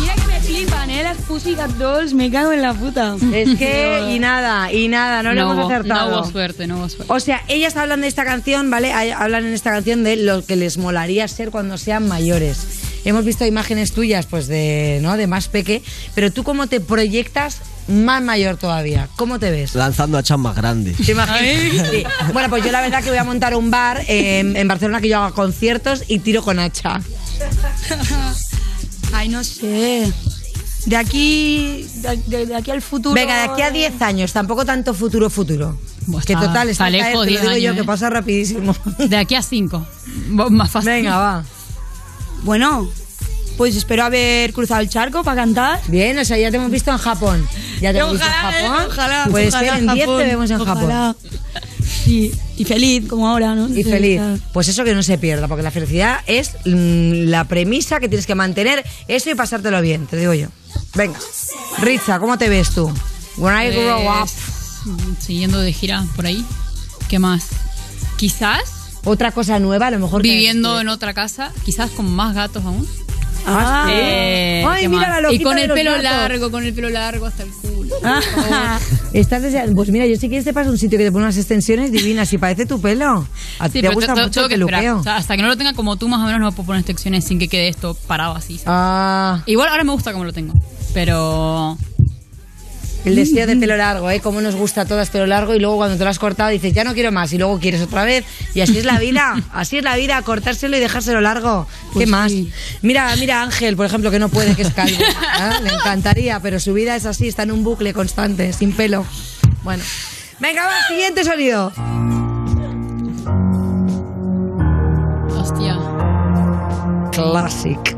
Mira que me flipan, gané las Pussycat Dolls, me cago en la puta. Es que, y nada, y nada, no, le hemos hubo, acertado. No hubo suerte, no hubo suerte. O sea, ellas hablan de esta canción, ¿vale? Hablan en esta canción de lo que les molaría ser cuando sean mayores. Hemos visto imágenes tuyas, pues de, ¿no? De más peque, pero tú cómo te proyectas más mayor todavía. ¿Cómo te ves? Lanzando a chan más grandes. ¿Te imaginas? Sí. Bueno, pues yo la verdad que voy a montar un bar en, en Barcelona que yo haga conciertos y tiro con hacha. <laughs> Ay, no sé. De aquí, de, de- de aquí al futuro. Venga, de aquí a 10 años, tampoco tanto futuro futuro. que está- total, está, está al caer, lejos, te lo 10 digo yo, que ¿eh? pasa rapidísimo. De aquí a 5. Más fácil. Venga, va. Bueno, pues espero haber cruzado el charco para cantar. Bien, o sea, ya te hemos visto en Japón. Ya te hemos visto en Ojalá, Japón. eh, ojalá, Pues ojalá que en 10 te vemos en ojalá. Japón. Sí, y feliz, como ahora, ¿no? Y feliz. Pues eso que no se pierda, porque la felicidad es mm, la premisa que tienes que mantener, eso y pasártelo bien, te digo yo. Venga. Ritza, ¿cómo te ves tú? When I grow up. Pues, Siguiendo de gira por ahí. ¿Qué más? Quizás Otra cosa nueva, a lo mejor. que- viviendo en otra casa, quizás con más gatos aún. Ah, Eh, Ay, ¿qué mira la Y loquita con de el los pelo gatos. largo, con el pelo largo hasta el culo. <laughs> Estás deseando- Pues mira, yo si quieres te paso un sitio que te pone unas extensiones divinas y parece tu pelo. A ti Sí, te pero gusta te- te- mucho tengo el que esperar. peluqueo. O sea, hasta que no lo tenga como tú, más o menos no puedo poner secciones sin que quede esto parado así. ¿sabes? Ah. Igual ahora me gusta como lo tengo. Pero. El deseo de pelo largo, ¿eh? Cómo nos gusta a todas pelo largo y luego cuando te lo has cortado dices, ya no quiero más y luego quieres otra vez. Y así es la vida, <laughs> así es la vida, cortárselo y dejárselo largo. ¿Qué Pues más? sí. Mira, mira a Ángel, por ejemplo, que no puede, que es calvo. <laughs> ¿eh? Le encantaría, pero su vida es así, está en un bucle constante, sin pelo. Bueno. Venga, va, siguiente sonido. Hostia. Classic.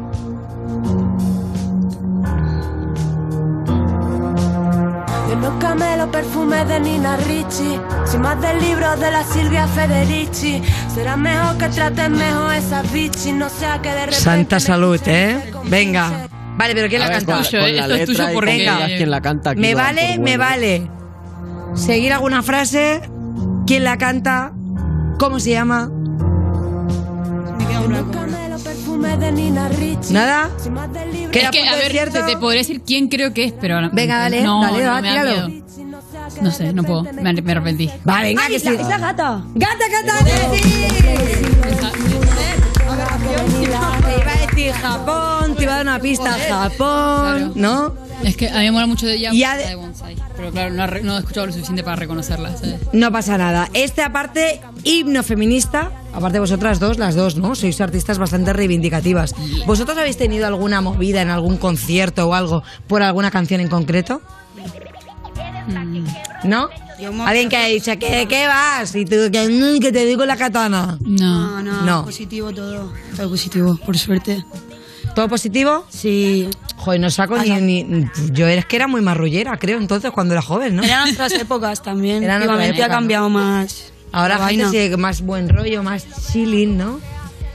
Yo no camelo perfume de Nina Ricci, soy más del libro de la Silvia Federici. Será mejor que traten mejor esas bichis, no sea que de repente. Santa salud, ¿eh? Venga. Vale, pero ¿quién la canta? con, la con Venga. quien la canta. aquí Me vale, me vale. Seguir alguna frase. ¿Quién la canta? ¿Cómo se llama? ¿Nada? ¿Qué Es que, a ver, cierto? te, te podría decir quién creo que es, pero. ahora- Venga, dale, no, dale, no, va, me da miedo. No sé, no puedo. Me, me arrepentí. Va, venga, Ay, que es sí. la, es la gata. ¡Gata, gata, Te iba a decir Japón, te iba a dar una pista Japón, ¿no? Es que a mí me mola mucho de ella. Y de Bonsai. Pero claro, no, no he escuchado lo suficiente para reconocerla. ¿sabes? No pasa nada. Este aparte, himno feminista, aparte vosotras dos, las dos, ¿no? Sois artistas bastante reivindicativas. ¿Vosotros habéis tenido alguna movida en algún concierto o algo por alguna canción en concreto? ¿No? Alguien que ha dicho, ¿qué, qué vas? Y tú, que, "Mm, que te digo la katana. No. No, no, No. positivo todo. Todo positivo, por suerte. ¿Todo positivo? Sí. Joder, no saco ni, ni- Yo es que era muy marrullera, creo, entonces, cuando era joven, ¿no? Eran otras épocas también. Eran otra Últimamente época, ha cambiado más. Ahora la gente sigue más buen rollo, más chilling, ¿no?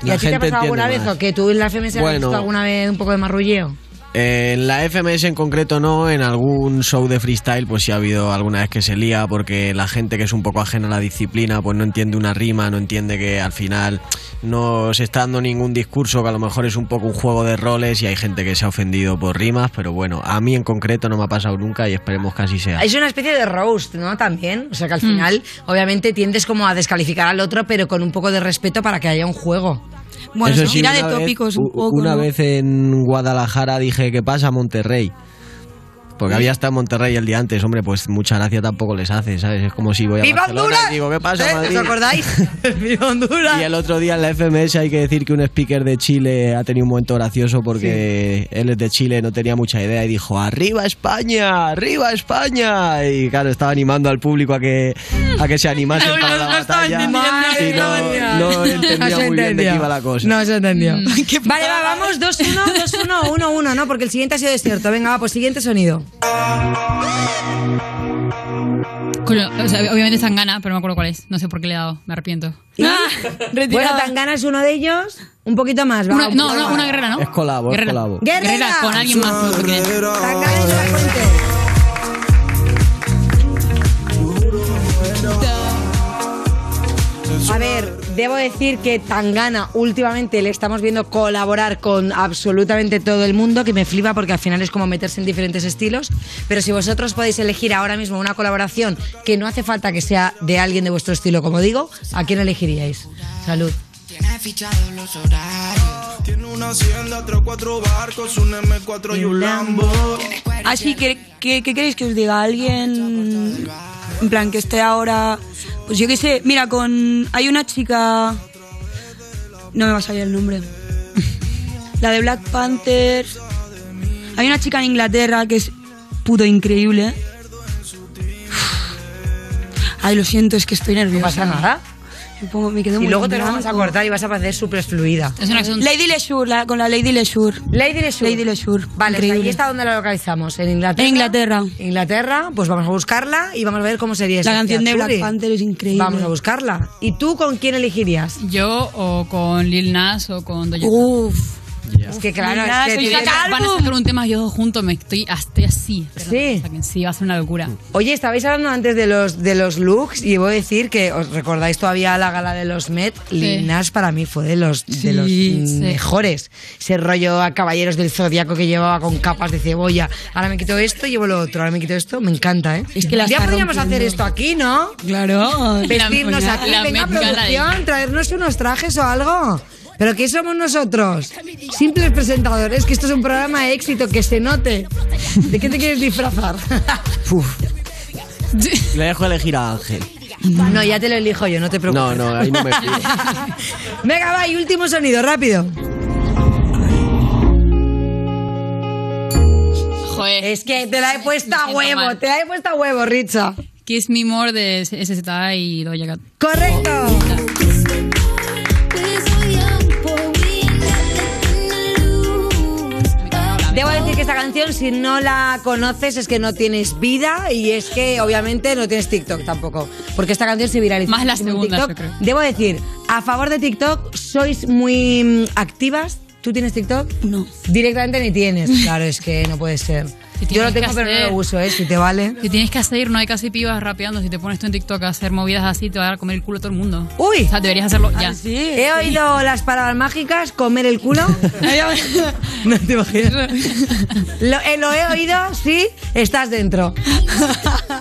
¿Y La a ti te ha pasado alguna vez o que tú en la FMS has Bueno. visto alguna vez un poco de marrulleo? En la FMS en concreto no, en algún show de freestyle pues sí ha habido alguna vez que se lía porque la gente que es un poco ajena a la disciplina pues no entiende una rima, no entiende que al final no se está dando ningún discurso que a lo mejor es un poco un juego de roles y hay gente que se ha ofendido por rimas, pero bueno, a mí en concreto no me ha pasado nunca y esperemos que así sea. Es una especie de roast, ¿no? También. O sea que al final, obviamente, tiendes como a descalificar al otro, pero con un poco de respeto para que haya un juego. Bueno, Eso se sí, tira de una vez- tópicos un poco. Una ¿no? vez en Guadalajara dije, ¿qué pasa Monterrey? Porque había estado en Monterrey el día antes, hombre, pues mucha gracia tampoco les hace, ¿sabes? Es como si voy a ¡Viva Barcelona Honduras! y digo, ¿qué pasa ¿Eh? Madrid? ¿Os acordáis? <laughs> ¡Viva Honduras! Y el otro día en la FMS hay que decir que un speaker de Chile ha tenido un momento gracioso porque él es de Chile, no tenía mucha idea y dijo ¡Arriba España! ¡Arriba España! Y claro, estaba animando al público a que, a que se animasen <laughs> para la batalla. Y no, no entendía muy bien de qué iba la cosa. No se entendió. Vale, va, vamos 2-1, 2-1, 1-1, ¿no? Porque el siguiente ha sido desierto. Venga, va, pues siguiente sonido. Coño, o sea, obviamente es Tangana, pero no me acuerdo cuál es. No sé por qué le he dado, me arrepiento. Bueno, Tangana es uno de ellos. Un poquito más, va. Una- un no, no, una guerrera, ¿no? Es colabo, es Guerrera. colabo. ¡Guerrera! con alguien más. no sé quién es. Tangana y la fuente. A ver, debo decir que Tangana últimamente le estamos viendo colaborar con absolutamente todo el mundo, que me flipa porque al final es como meterse en diferentes estilos. Pero si vosotros podéis elegir ahora mismo una colaboración que no hace falta que sea de alguien de vuestro estilo, como digo, ¿a quién elegiríais? Salud. Tiene fichados los horarios. Tiene una hacienda, tres, cuatro barcos, un M4 y un Lambo. Así que, ¿qué, qué queréis que os diga? ¿Alguien, en plan, que esté ahora, pues yo qué sé, mira, con, hay una chica, no me va a salir el nombre, <laughs> la de Black Panther, hay una chica en Inglaterra que es puto increíble. Ay, lo siento, es que estoy nerviosa. No pasa nada. Me, pongo- me quedo Y muy luego te lo vamos a cortar y vas a parecer súper fluida. Lady Lesure, la- con la Lady Lesure. Lady Lesure. Lady Lesure. Vale, o sea, increíble. ¿y esta dónde la localizamos? ¿En Inglaterra? En Inglaterra. Inglaterra, pues vamos a buscarla y vamos a ver cómo sería esa La canción de Black. Panther es increíble. Vamos a buscarla. ¿Y tú con quién elegirías? Yo o con Lil Nas o con Doja Cat. Uf. Es que claro, Nas, es que Van a sacar un tema yo dos juntos, me estoy, estoy así. Sí. Sí, va a ser una locura. Oye, estabais hablando antes de los, de los looks y voy a decir que os recordáis todavía la gala de los Met. Lil Nas para mí fue de los, de los Sí, sí. mejores. Ese rollo a caballeros del zodiaco que llevaba con capas de cebolla. Ahora me quito esto, llevo lo otro. Ahora me quito esto, me encanta, ¿eh? Es que la ya podríamos rompiendo. hacer esto aquí, ¿no? Claro. Vestirnos La- aquí. la Venga, producción, traernos unos trajes o algo. ¿Pero qué somos nosotros? Simples presentadores, que esto es un programa de éxito, que se note. ¿De qué te quieres disfrazar? <laughs> Le dejo elegir a Ángel. No, ya te lo elijo yo, no te preocupes. No, no, ahí no me fío. <laughs> Venga, va, y último sonido, rápido. Joder. Es que te la he puesto a huevo, mal. te la he puesto a huevo, Richa. Kiss Me More de SZA y Doja Cat. ¡Correcto! Que esta canción, si no la conoces, es que no tienes vida y es que obviamente no tienes TikTok tampoco. Porque esta canción se viralizó. Más la muchísimo en segunda, TikTok. yo creo. Debo decir, a favor de TikTok, sois muy mm, activas. ¿Tú tienes TikTok? No. Directamente ni tienes. Claro, es que no puede ser. Si Yo lo tienes que tengo, pero no hacer- lo uso, ¿eh? Si te vale. Si tienes que hacer, no hay casi pibas rapeando. Si te pones tú en TikTok a hacer movidas así, te va a comer el culo todo el mundo. ¡Uy! O sea, deberías hacerlo ya. He oído las palabras mágicas, comer el culo. <laughs> no te imaginas. Lo, eh, lo he oído, sí, estás dentro.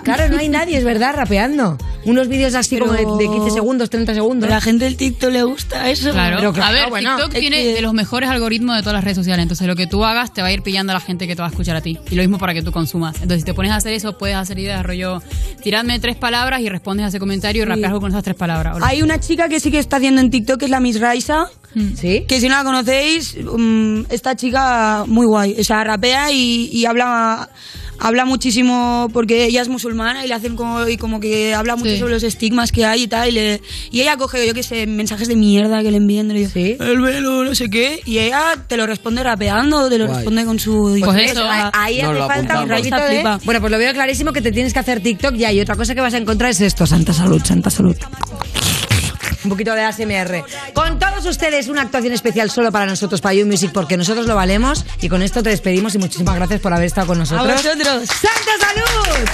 Claro, no hay nadie, es verdad, rapeando. Unos vídeos así como de, de 15 segundos, 30 segundos. A la gente del TikTok le gusta eso. Claro. Pero claro, a ver, bueno, TikTok tiene que- de los mejores algoritmos de todas las redes sociales. Entonces, lo que tú hagas te va a ir pillando a la gente que te va a escuchar a ti. Y lo mismo para que tú consumas. Entonces, si te pones a hacer eso, puedes hacer ideas, rollo, tiradme tres palabras y respondes a ese comentario y Sí. rapeas algo con esas tres palabras. Hay una chica que sí que está haciendo en TikTok, que es la Miss Raisa. ¿Sí? Que si no la conocéis, mm, esta chica muy guay. O sea, rapea y, y habla habla muchísimo porque ella es musulmana y le hacen como, y como que habla mucho Sí. sobre los estigmas que hay y tal. Y, le- y ella coge, yo qué sé, mensajes de mierda que le envían. y ¿Sí? El velo, no sé qué. Y ella te lo responde rapeando, te lo Guay. responde con su. Pues eso, Ahí- Ahí hace falta un Raisa de... Bueno, pues lo veo clarísimo que te tienes que hacer TikTok ya. Y otra cosa que vas a encontrar es esto. Santa salud, santa salud. Un poquito de ASMR. Con todos ustedes, una actuación especial solo para nosotros, para You Music, porque nosotros lo valemos. Y con esto te despedimos y muchísimas gracias por haber estado con nosotros. A vosotros. ¡Santa salud!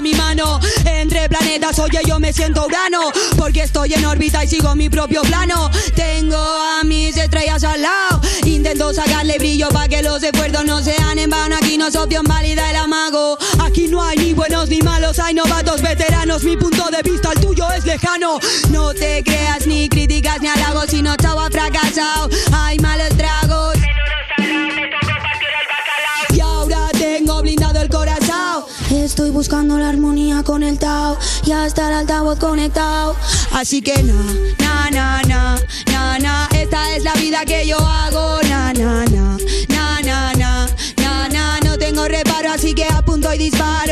Mi mano. Entre planetas, oye yo me siento Urano Porque estoy en órbita y sigo mi propio plano. Tengo a mis estrellas al lado Intento sacarle brillo para que los esfuerzos no sean en vano. Aquí no es opción válida el amago. Aquí no hay ni buenos ni malos Hay novatos, veteranos. Mi punto de vista, el tuyo es lejano. No te creas ni críticas ni halagos Sino chavo ha fracasado buscando la armonía con el Tao y hasta el altavoz conectado. Así que na, na, na, na, na, na. Esta es la vida que yo hago. Na, na, na, na, na, na, na, na. No tengo reparo, así que apunto y disparo.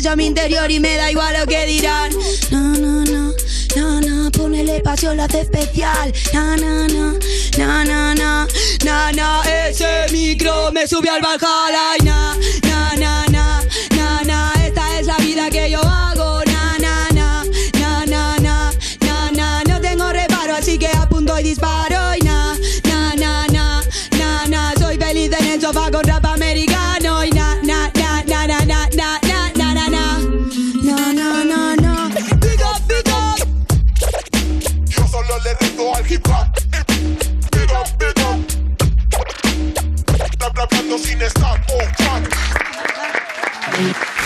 Huracán, expreso mi interior y me da igual lo que dirán. No, no, no, no, no, ponele pasión, lo hace especial. No, no, no, no, no, no, no, no, ese micro me subió al Valhalla. Na, na, na, na, na, na, esta es la vida que yo hago. Na, na, na, na, na, na, na, na, no tengo reparo, así que apunto y disparo.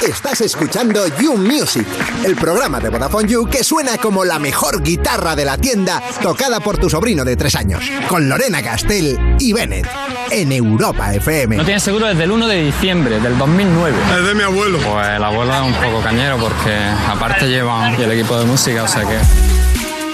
Estás escuchando You Music, el programa de Vodafone You que suena como la mejor guitarra de la tienda tocada por tu sobrino de tres años, con Lorena Castell y Bennett, en Europa FM. No tienes seguro desde el 1 de diciembre del 2009. Es de mi abuelo. Pues el abuelo es un poco cañero porque aparte llevan el equipo de música, o sea que...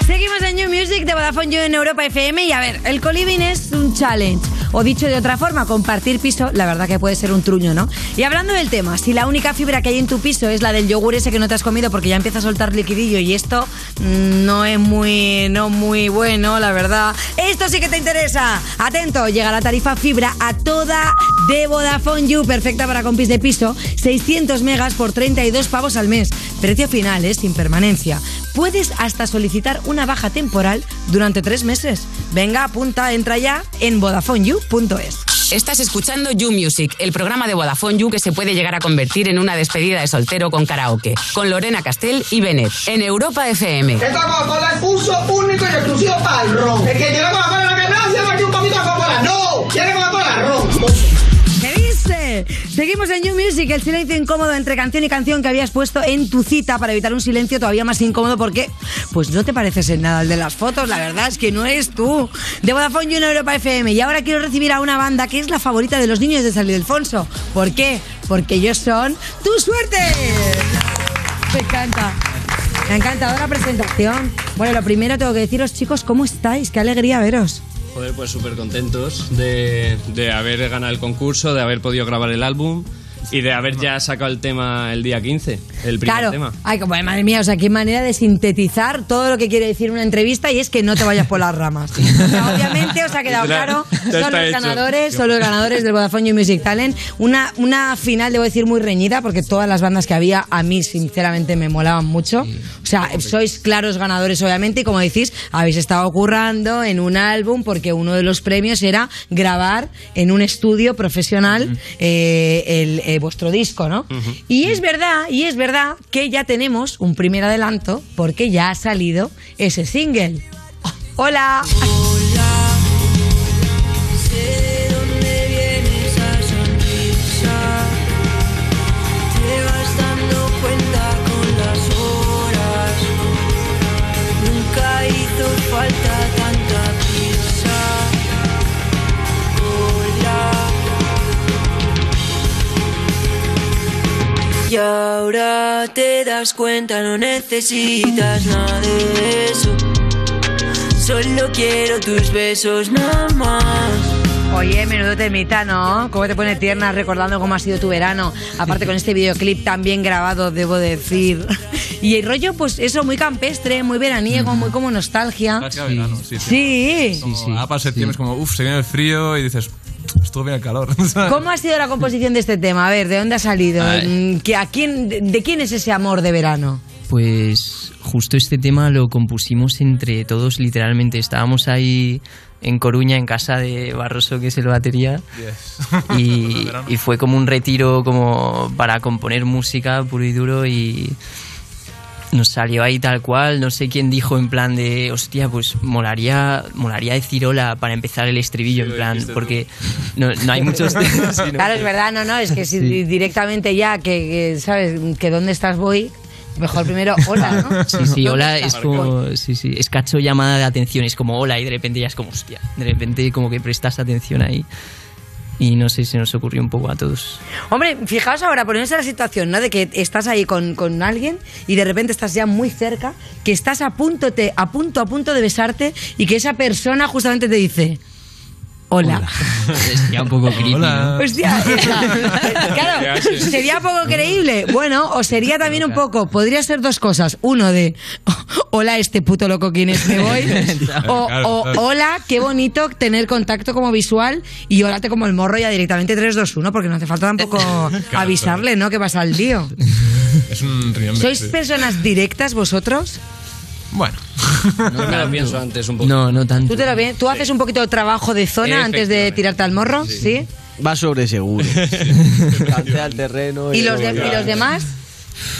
Seguimos en New Music de Vodafone You en Europa FM y a ver, el coliving es un challenge. O dicho de otra forma, compartir piso, la verdad que puede ser un truño, ¿no? Y hablando del tema, si la única fibra que hay en tu piso es la del yogur ese que no te has comido porque ya empieza a soltar liquidillo y esto mm, no es muy, no muy bueno, la verdad. Esto sí que te interesa. Atento, llega la tarifa fibra a toda de Vodafone You, perfecta para compis de piso, 600 megas por 32 pavos al mes. Precio final, ¿eh? sin permanencia. Puedes hasta solicitar una baja temporal durante tres meses. Venga, apunta, entra ya en VodafoneYou.es. Estás escuchando You Music, el programa de Vodafone You que se puede llegar a convertir en una despedida de soltero con karaoke, con Lorena Castell y Bennett, en Europa FM. Esta Coca-Cola es uso único y exclusivo para el ron. El que quiere Coca-Cola en la canal, se aquí un poquito de Coca-Cola. ¡No! ¡Quiere Coca-Cola? ¡Ron! Seguimos en New Music, el silencio incómodo entre canción y canción que habías puesto en tu cita para evitar un silencio todavía más incómodo porque pues no te pareces en nada el de las fotos, la verdad es que no es tú. De Vodafone en Europa FM y ahora quiero recibir a una banda que es la favorita de los niños de San Ildefonso. ¿Por qué? Porque ellos son Tu Suerte. Me encanta. Me ha encantado la presentación. Bueno, lo primero tengo que deciros, chicos, ¿cómo estáis? Qué alegría veros. Joder, pues súper contentos de, de haber ganado el concurso, de haber podido grabar el álbum y de haber ya sacado el tema el día 15, el primer claro. tema. Ay, como, madre mía, o sea, qué manera de sintetizar todo lo que quiere decir una entrevista y es que no te vayas por las ramas. O sea, obviamente os ha <laughs> quedado claro, son los hecho. ganadores, son los ganadores del Vodafone You Music Talent. Una, una final, debo decir, muy reñida porque todas las bandas que había a mí, sinceramente, me molaban mucho. O sea, sois claros ganadores, obviamente, y como decís, habéis estado currando en un álbum porque uno de los premios era grabar en un estudio profesional eh, el, eh, vuestro disco, ¿no? Y es verdad, y es verdad que ya tenemos un primer adelanto porque ya ha salido ese single. Hola. Sé te das cuenta, no necesitas nada de eso. Solo quiero tus besos nada más. Oye, menudo temita, ¿no? ¿Cómo te pone tierna recordando cómo ha sido tu verano? Aparte con este videoclip tan bien grabado, debo decir. Y el rollo, pues eso, muy campestre, muy veraniego, muy como nostalgia. Clásica verano, sí, Sí. Como va para septiembre, es como, uff, se viene el frío y dices, estuvo bien el calor. <laughs> ¿Cómo ha sido la composición de este tema? A ver, ¿de dónde ha salido? Mm, ¿que ¿A quién, de, de quién es ese amor de verano? Pues justo este tema lo compusimos entre todos, literalmente. Estábamos ahí en Coruña, en casa de Barroso, que es el batería. Y, <laughs> y fue como un retiro como para componer música puro y duro y nos salió ahí tal cual. No sé quién dijo en plan de, hostia, pues molaría, molaría decir hola para empezar el estribillo, en plan, porque no, no hay muchos... <laughs> <laughs> sí, ¿no? Claro, es verdad, no, no, es que si Sí. directamente ya, que, que, ¿sabes? Que dónde estás voy, mejor primero hola, ¿no? <laughs> Sí, sí, ¿Dónde hola es como, sí, sí, es cacho llamada de atención, es como hola y de repente ya es como hostia, de repente como que prestas atención ahí y no sé, se nos ocurrió un poco a todos. Hombre, fijaos ahora, ponerse la situación, ¿no? De que estás ahí con, con alguien y de repente estás ya muy cerca, que estás a punto, te, a punto, a punto de besarte y que esa persona justamente te dice, Hola. Sería un poco creepy, ¿no? Hostia, <laughs> claro, sería poco creíble. Bueno, o sería también un poco, podría ser dos cosas. Uno de, <laughs> hola, este puto loco, ¿quién es? Me voy. <laughs> O, o, hola, qué bonito tener contacto como visual y órate como el morro ya directamente 3, 2, 1, porque no hace falta tampoco avisarle, ¿no? Que pasa al lío. Es un ¿Sois personas directas vosotros? Bueno. <laughs> No me lo pienso antes un poco. No, no tanto. ¿Tú, te lo ven- ¿Tú haces un poquito de trabajo de zona antes de tirarte al morro? Sí. Va sobre seguro. <laughs> Plantea el terreno. ¿Y los, de- y los demás?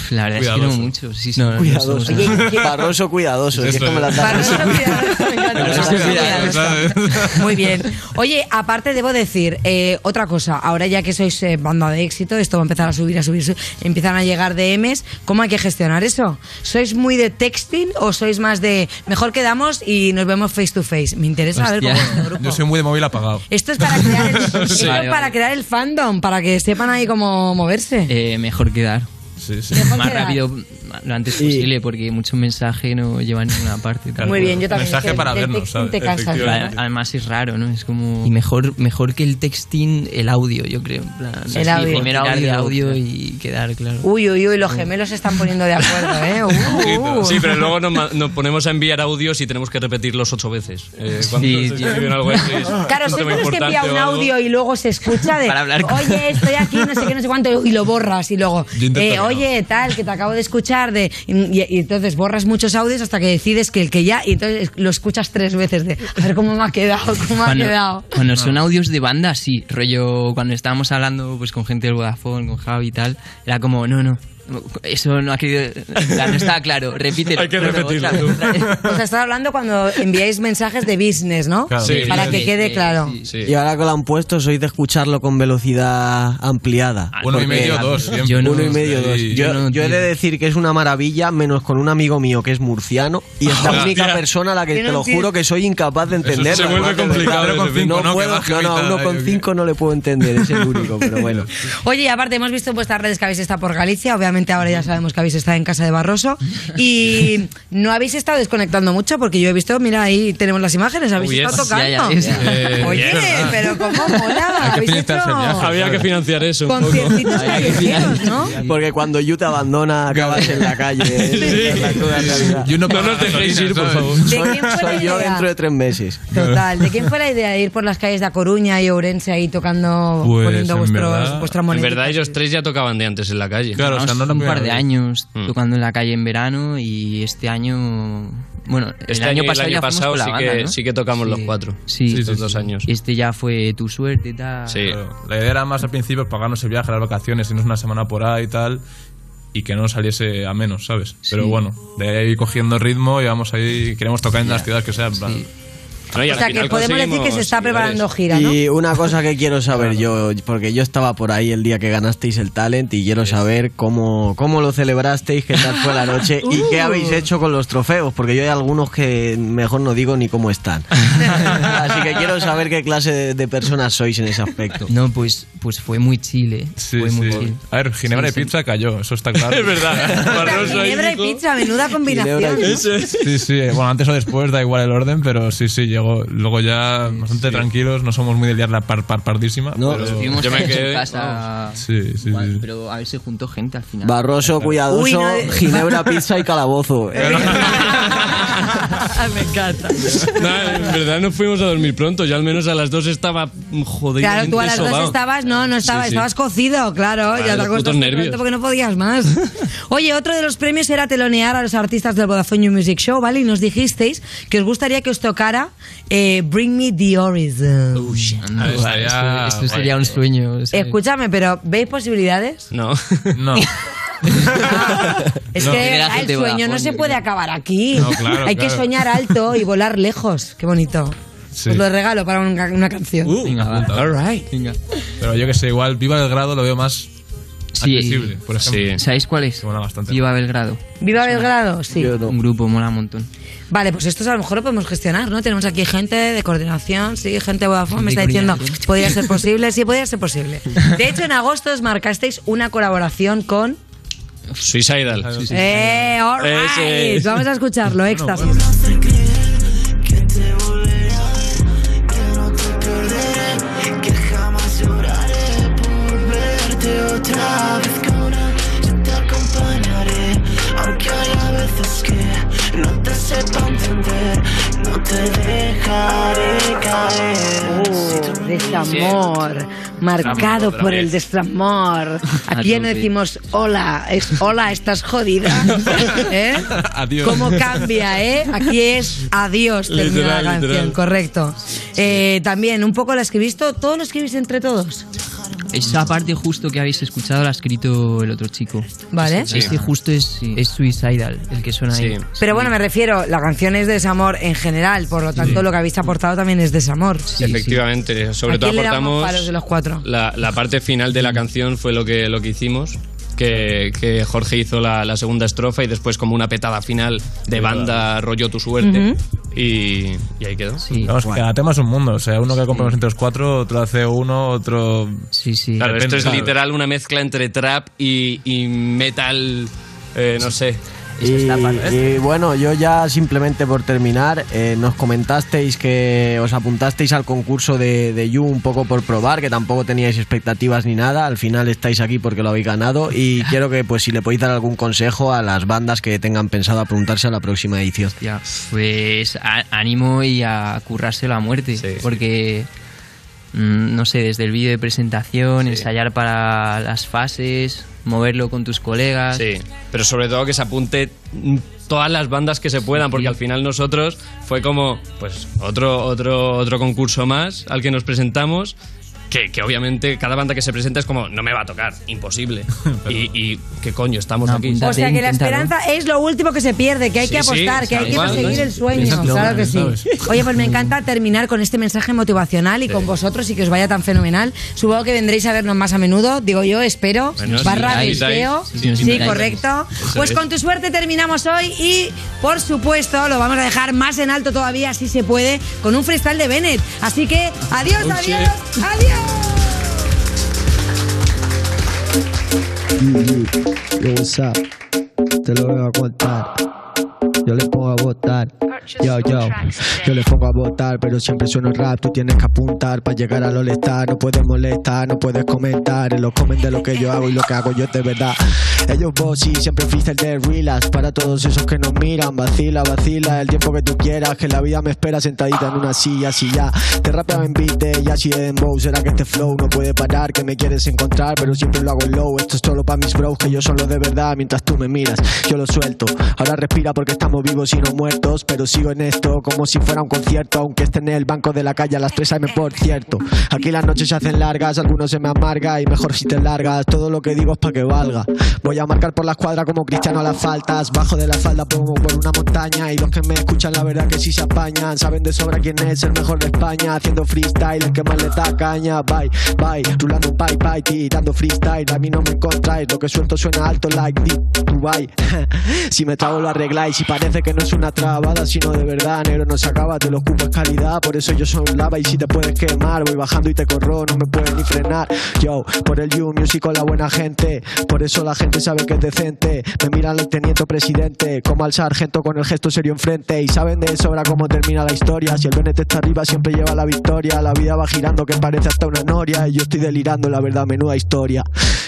La verdad es que no mucho. Sí, sí, no, no Cuidadoso. somos- Barroso cuidadoso. es que es como la Barroso cuidadoso, me encanta. <laughs> Barroso cuidadoso. Muy bien. Oye, aparte debo decir eh, otra cosa. Ahora ya que sois eh, banda de éxito, esto va a empezar a subir, a subir, su- empiezan a llegar DMs. ¿Cómo hay que gestionar eso? ¿Sois muy de texting o sois más de mejor quedamos y nos vemos face to face? Me interesa ver cómo es grupo. Yo soy muy de móvil apagado. Esto es para crear el, <laughs> esto. Vale, para vale. crear el fandom, para que sepan ahí cómo moverse. Eh, mejor quedar. Mejor Más rápido, lo antes posible, porque mucho mensaje no lleva a ninguna parte. Muy bien, yo también. Mensaje es que para vernos. Además es raro, ¿no? Es como... Y mejor, mejor que el texting, el audio, yo creo. plan, El sí, audio. Primero audio, audio y quedar, claro. Uy, uy, uy, los gemelos se están poniendo de acuerdo, ¿eh? <laughs> Uh, uh. Sí, pero luego nos, ponemos a enviar audios y tenemos que repetirlos ocho veces. Eh, cuando Sí, se sí. escriben algo así, es <laughs> Claro, sois de los que envía un audio y luego se escucha de, <laughs> Para hablar con- oye, estoy aquí, no sé qué, no sé cuánto, y lo borras y luego, eh, oye, tal, que te acabo de escuchar, y, y entonces borras muchos audios hasta que decides que el que ya, y entonces lo escuchas tres veces de, a ver cómo me ha quedado, cómo ha Cuando, quedado. cuando son audios de banda, sí. Rollo, cuando estábamos hablando pues con gente del Vodafone, con Javi y tal, era como, no, no, eso no ha querido... No está claro, repítelo. Hay que repetirlo. O sea, estás hablando cuando enviáis mensajes de business, ¿no? Claro. Sí. Para que quede sí, claro. Y ahora que lo han puesto, sois de escucharlo con velocidad ampliada. Uno y medio, dos, siempre. Yo Yo uno no, y medio, sí, dos. yo Yo, no, yo he de decir que es una maravilla, menos con un amigo mío que es murciano. Y es la única persona a la que te lo juro que soy incapaz de Eso entenderlo. se vuelve complicado, con cinco, no, puedo, no, no, uno con cinco no le puedo entender, es el único, pero bueno. Oye, y aparte hemos visto en vuestras redes que habéis estado por Galicia, obviamente ahora ya sabemos que habéis estado en casa de Barroso y no habéis estado desconectando mucho porque yo he visto, mira, ahí tenemos las imágenes, habéis Uy, estado es- tocando. ya, ya, es- Eh, <laughs> Oye, pero cómo mola, habéis hecho viaje. Había que financiar eso. conciertitos callejeros, ¿no? Porque cuando Yu te abandona, <laughs> acabas en la calle. Esa es la cruda realidad. Y uno No nos dejéis ir, por favor. ¿De <laughs> Soy, quién fue la soy yo dentro de tres meses. Total, ¿de quién fue la idea de ir por las calles de A Coruña y Ourense ahí tocando, Pues, poniendo en vuestros, verdad- vuestra En moneda? verdad, ellos tres ya tocaban de antes en la calle. Un par de años Mm. tocando en la calle en verano y este año... Bueno, Este el año año y el pasado año ya fuimos pasado con la sí banda, que- ¿no? sí que tocamos los cuatro. Sí, Estos dos años. Este ya fue tu suerte, tal. Claro. La idea era más al principio pagarnos el viaje, las vacaciones, irnos una semana por ahí y tal. Y que no saliese a menos, ¿sabes? Pero bueno, de ahí cogiendo ritmo y vamos ahí, queremos tocar en las ciudades que sean. y O sea, que podemos decir que se está preparando gira, ¿no? Y una cosa que quiero saber yo, porque yo estaba por ahí el día que ganasteis el talent y quiero saber cómo, cómo lo celebrasteis, qué tal fue la noche y qué Uh. habéis hecho con los trofeos, porque yo hay algunos que mejor no digo ni cómo están. <laughs> Así que quiero saber qué clase de, de personas sois en ese aspecto. No, pues, pues fue muy chile. Sí, fue muy sí. chill. A ver, Ginebra Sí, y sí. pizza cayó, eso está claro. <laughs> Es verdad. <laughs> Ginebra y pizza, menuda combinación. Sí, sí, eh, bueno, antes o después da igual el orden, pero sí, sí, llegó. Luego ya bastante tranquilos, no somos muy de liar la par, par, pardísima. No, pero yo me en quedé. casa. Sí, sí, sí. Pero a ver si juntó gente al final. Barroso, cuidadoso, Uy, no Ginebra, pizza y calabozo. <laughs> <laughs> Me encanta. No, en verdad nos fuimos a dormir pronto. Yo al menos a las dos estaba joder. Claro, tú a las dos estabas, no, no estabas, Sí, sí. estabas cocido, claro, Ah, ya te nervios. porque no podías más. <laughs> Oye, otro de los premios era telonear a los artistas del Vodafone New Music Show, ¿vale? Y nos dijisteis que os gustaría que os tocara eh, Bring Me the Horizon. No, esto, esto sería un sueño. Escúchame, pero ¿veis posibilidades? No. <laughs> No. <laughs> Es No. que ah, el sueño no se yo puede acabar aquí. No, claro, Hay que claro. soñar alto y volar lejos. Qué bonito. Sí. Os lo regalo para una, una canción. Venga, va. Alright. Pero yo que sé, igual Viva Belgrado lo veo más Sí. accesible, por ejemplo. ¿Sabéis cuál es? mola bastante. Viva Belgrado. ¿Viva Belgrado? Sí. Un grupo, mola un montón. Vale, pues esto a lo mejor lo podemos gestionar, ¿no? Tenemos aquí gente de coordinación, sí, gente de Vodafone, me está diciendo, podría ser posible, sí, podría ser posible. De hecho, en agosto os marcasteis una colaboración con... Suicidal. Eh, all right. Vamos a escucharlo, éxtasis. otra vez cuna, yo te acompañaré, aunque hay a veces que no te sepa entender, no te dejaré caer. Oh, desamor, marcado por el desamor. <laughs> Aquí ya no decimos hola, es hola, estás jodida. <laughs> ¿Eh? Adiós. ¿Cómo cambia, eh? Aquí es adiós, termina literal, la canción, literal. correcto. Eh, también, un poco la escribiste, todo lo escribiste entre todos. Esa parte justo que habéis escuchado la ha escrito el otro chico. Vale. Este, este justo es, es Suicidal, el que suena ahí. Pero bueno, me refiero, la canción es desamor en general, por lo tanto Sí. lo que habéis aportado también es desamor. Efectivamente, sobre ¿A todo quién le damos aportamos de los cuatro? la, la parte final de la canción fue lo que, lo que hicimos. Que, que Jorge hizo la, la segunda estrofa y después como una petada final de banda rollo tu suerte y, y ahí quedó. Vamos, cada tema es un mundo. O sea, uno que compramos entre los cuatro, otro hace uno, otro. Sí, sí. Claro, esto es literal una mezcla entre trap y, y metal, eh, no sé. Y, y bueno, yo ya simplemente por terminar, eh, nos comentasteis que os apuntasteis al concurso de, de You un poco por probar, que tampoco teníais expectativas ni nada, al final estáis aquí porque lo habéis ganado y quiero que pues si le podéis dar algún consejo a las bandas que tengan pensado apuntarse a la próxima edición. Ya, pues ánimo y a currarse la muerte, porque no sé, desde el vídeo de presentación, ensayar para las fases, moverlo con tus colegas. Sí, pero sobre todo que se apunte mm, todas las bandas que se puedan, porque al final nosotros fue como, pues, otro, otro, otro concurso más al que nos presentamos. Que, que obviamente cada banda que se presenta es como, no me va a tocar, imposible. <laughs> y, y qué coño, estamos aquí. O sea que la esperanza es lo último que se pierde, que hay Sí, que sí, apostar, que hay que perseguir ¿no? el sueño. Claro que sí. ¿sabes? Oye, pues me encanta terminar con este mensaje motivacional y con vosotros y que os vaya tan fenomenal. Supongo que vendréis a vernos más a menudo, digo yo, espero. Bueno, Barra nos Sí, correcto. Pues es. con tu suerte terminamos hoy y, por supuesto, lo vamos a dejar más en alto todavía, si se puede, con un freestyle de Bennett. Así que, adiós, adiós, adiós. Yo, what's up? Te lo voy a contar. Yo le pongo a votar. Yo, yo, yo le pongo a votar, pero siempre sueno rap. Tú tienes que apuntar para llegar al all-star. No puedes molestar, no puedes comentar. Los comen de lo que yo hago y lo que hago yo es de verdad. Ellos bossy, siempre freestyle de relas. Para todos esos que nos miran, vacila, vacila. El tiempo que tú quieras, que la vida me espera sentadita en una silla. Así ya, te rapeaba en beat de Yashi de Dembow. Será que este flow no puede parar, que me quieres encontrar, pero siempre lo hago en low. Esto es solo para mis bros, que yo son los de verdad. Mientras tú me miras, yo lo suelto. Ahora respira porque estamos vivos y no muertos. Pero sigo en esto como si fuera un concierto. Aunque esté en el banco de la calle a las 3 am, por cierto. Aquí las noches se hacen largas, algunos se me amarga y mejor si te largas. Todo lo que digo es para que valga. Voy a marcar por la escuadra como cristiano a las faltas. Bajo de la falda pongo por una montaña. Y los que me escuchan, la verdad que sí se apañan. Saben de sobra quién es el mejor de España. Haciendo freestyle, el que más le da caña. Bye, bye, rulando bye, bye, tirando freestyle. A mí no me encontráis. Lo que suelto suena alto, like Dubai. <laughs> si me trago lo arregláis. Y parece que no es una trabada, sino de verdad. Negro no se acaba, te lo ocupo es calidad. Por eso yo soy lava y si te puedes quemar. Voy bajando y te corro, no me puedes ni frenar. Yo, por el You Music con la buena gente. Por eso la gente sabe que es decente. Me miran al teniente presidente, como al sargento con el gesto serio enfrente. Y saben de sobra cómo termina la historia. Si el Bennett está arriba, siempre lleva la victoria. La vida va girando que parece hasta una noria. Y yo estoy delirando, la verdad, menuda historia.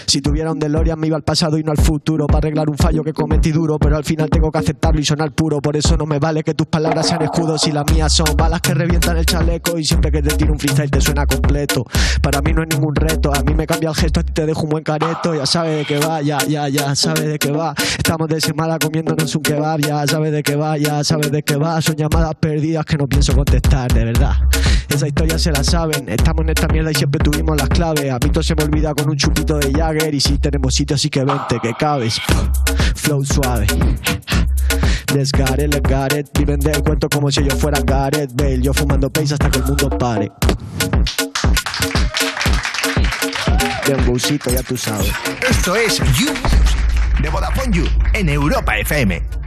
Si tuviera un DeLorean me iba al pasado y no al futuro para arreglar un fallo que cometí duro, pero al final tengo que aceptarlo y sonar puro. Por eso no me vale que tus palabras sean escudos y las mías son balas que revientan el chaleco y siempre que te tiro un freestyle te suena completo. Para mí no es ningún reto, a mí me cambia el gesto, a ti te dejo un buen careto, ya sabe de qué va, ya, ya, ya sabe de qué va. Estamos de semana comiéndonos un kebab, ya sabe de qué va, ya sabe de qué va. Son llamadas perdidas que no pienso contestar, de verdad. Esa historia se la saben, estamos en esta mierda y siempre tuvimos las claves. A mí todo se me olvida con un chupito de Jagger y si tenemos sitio así que vente, que cabes. Flow suave. Let's got it. Viven del cuento como si yo fuera Gareth Bale. Yo fumando pace hasta que el mundo pare. De un busito, ya tú sabes. Esto es You de Vodafone You en Europa FM.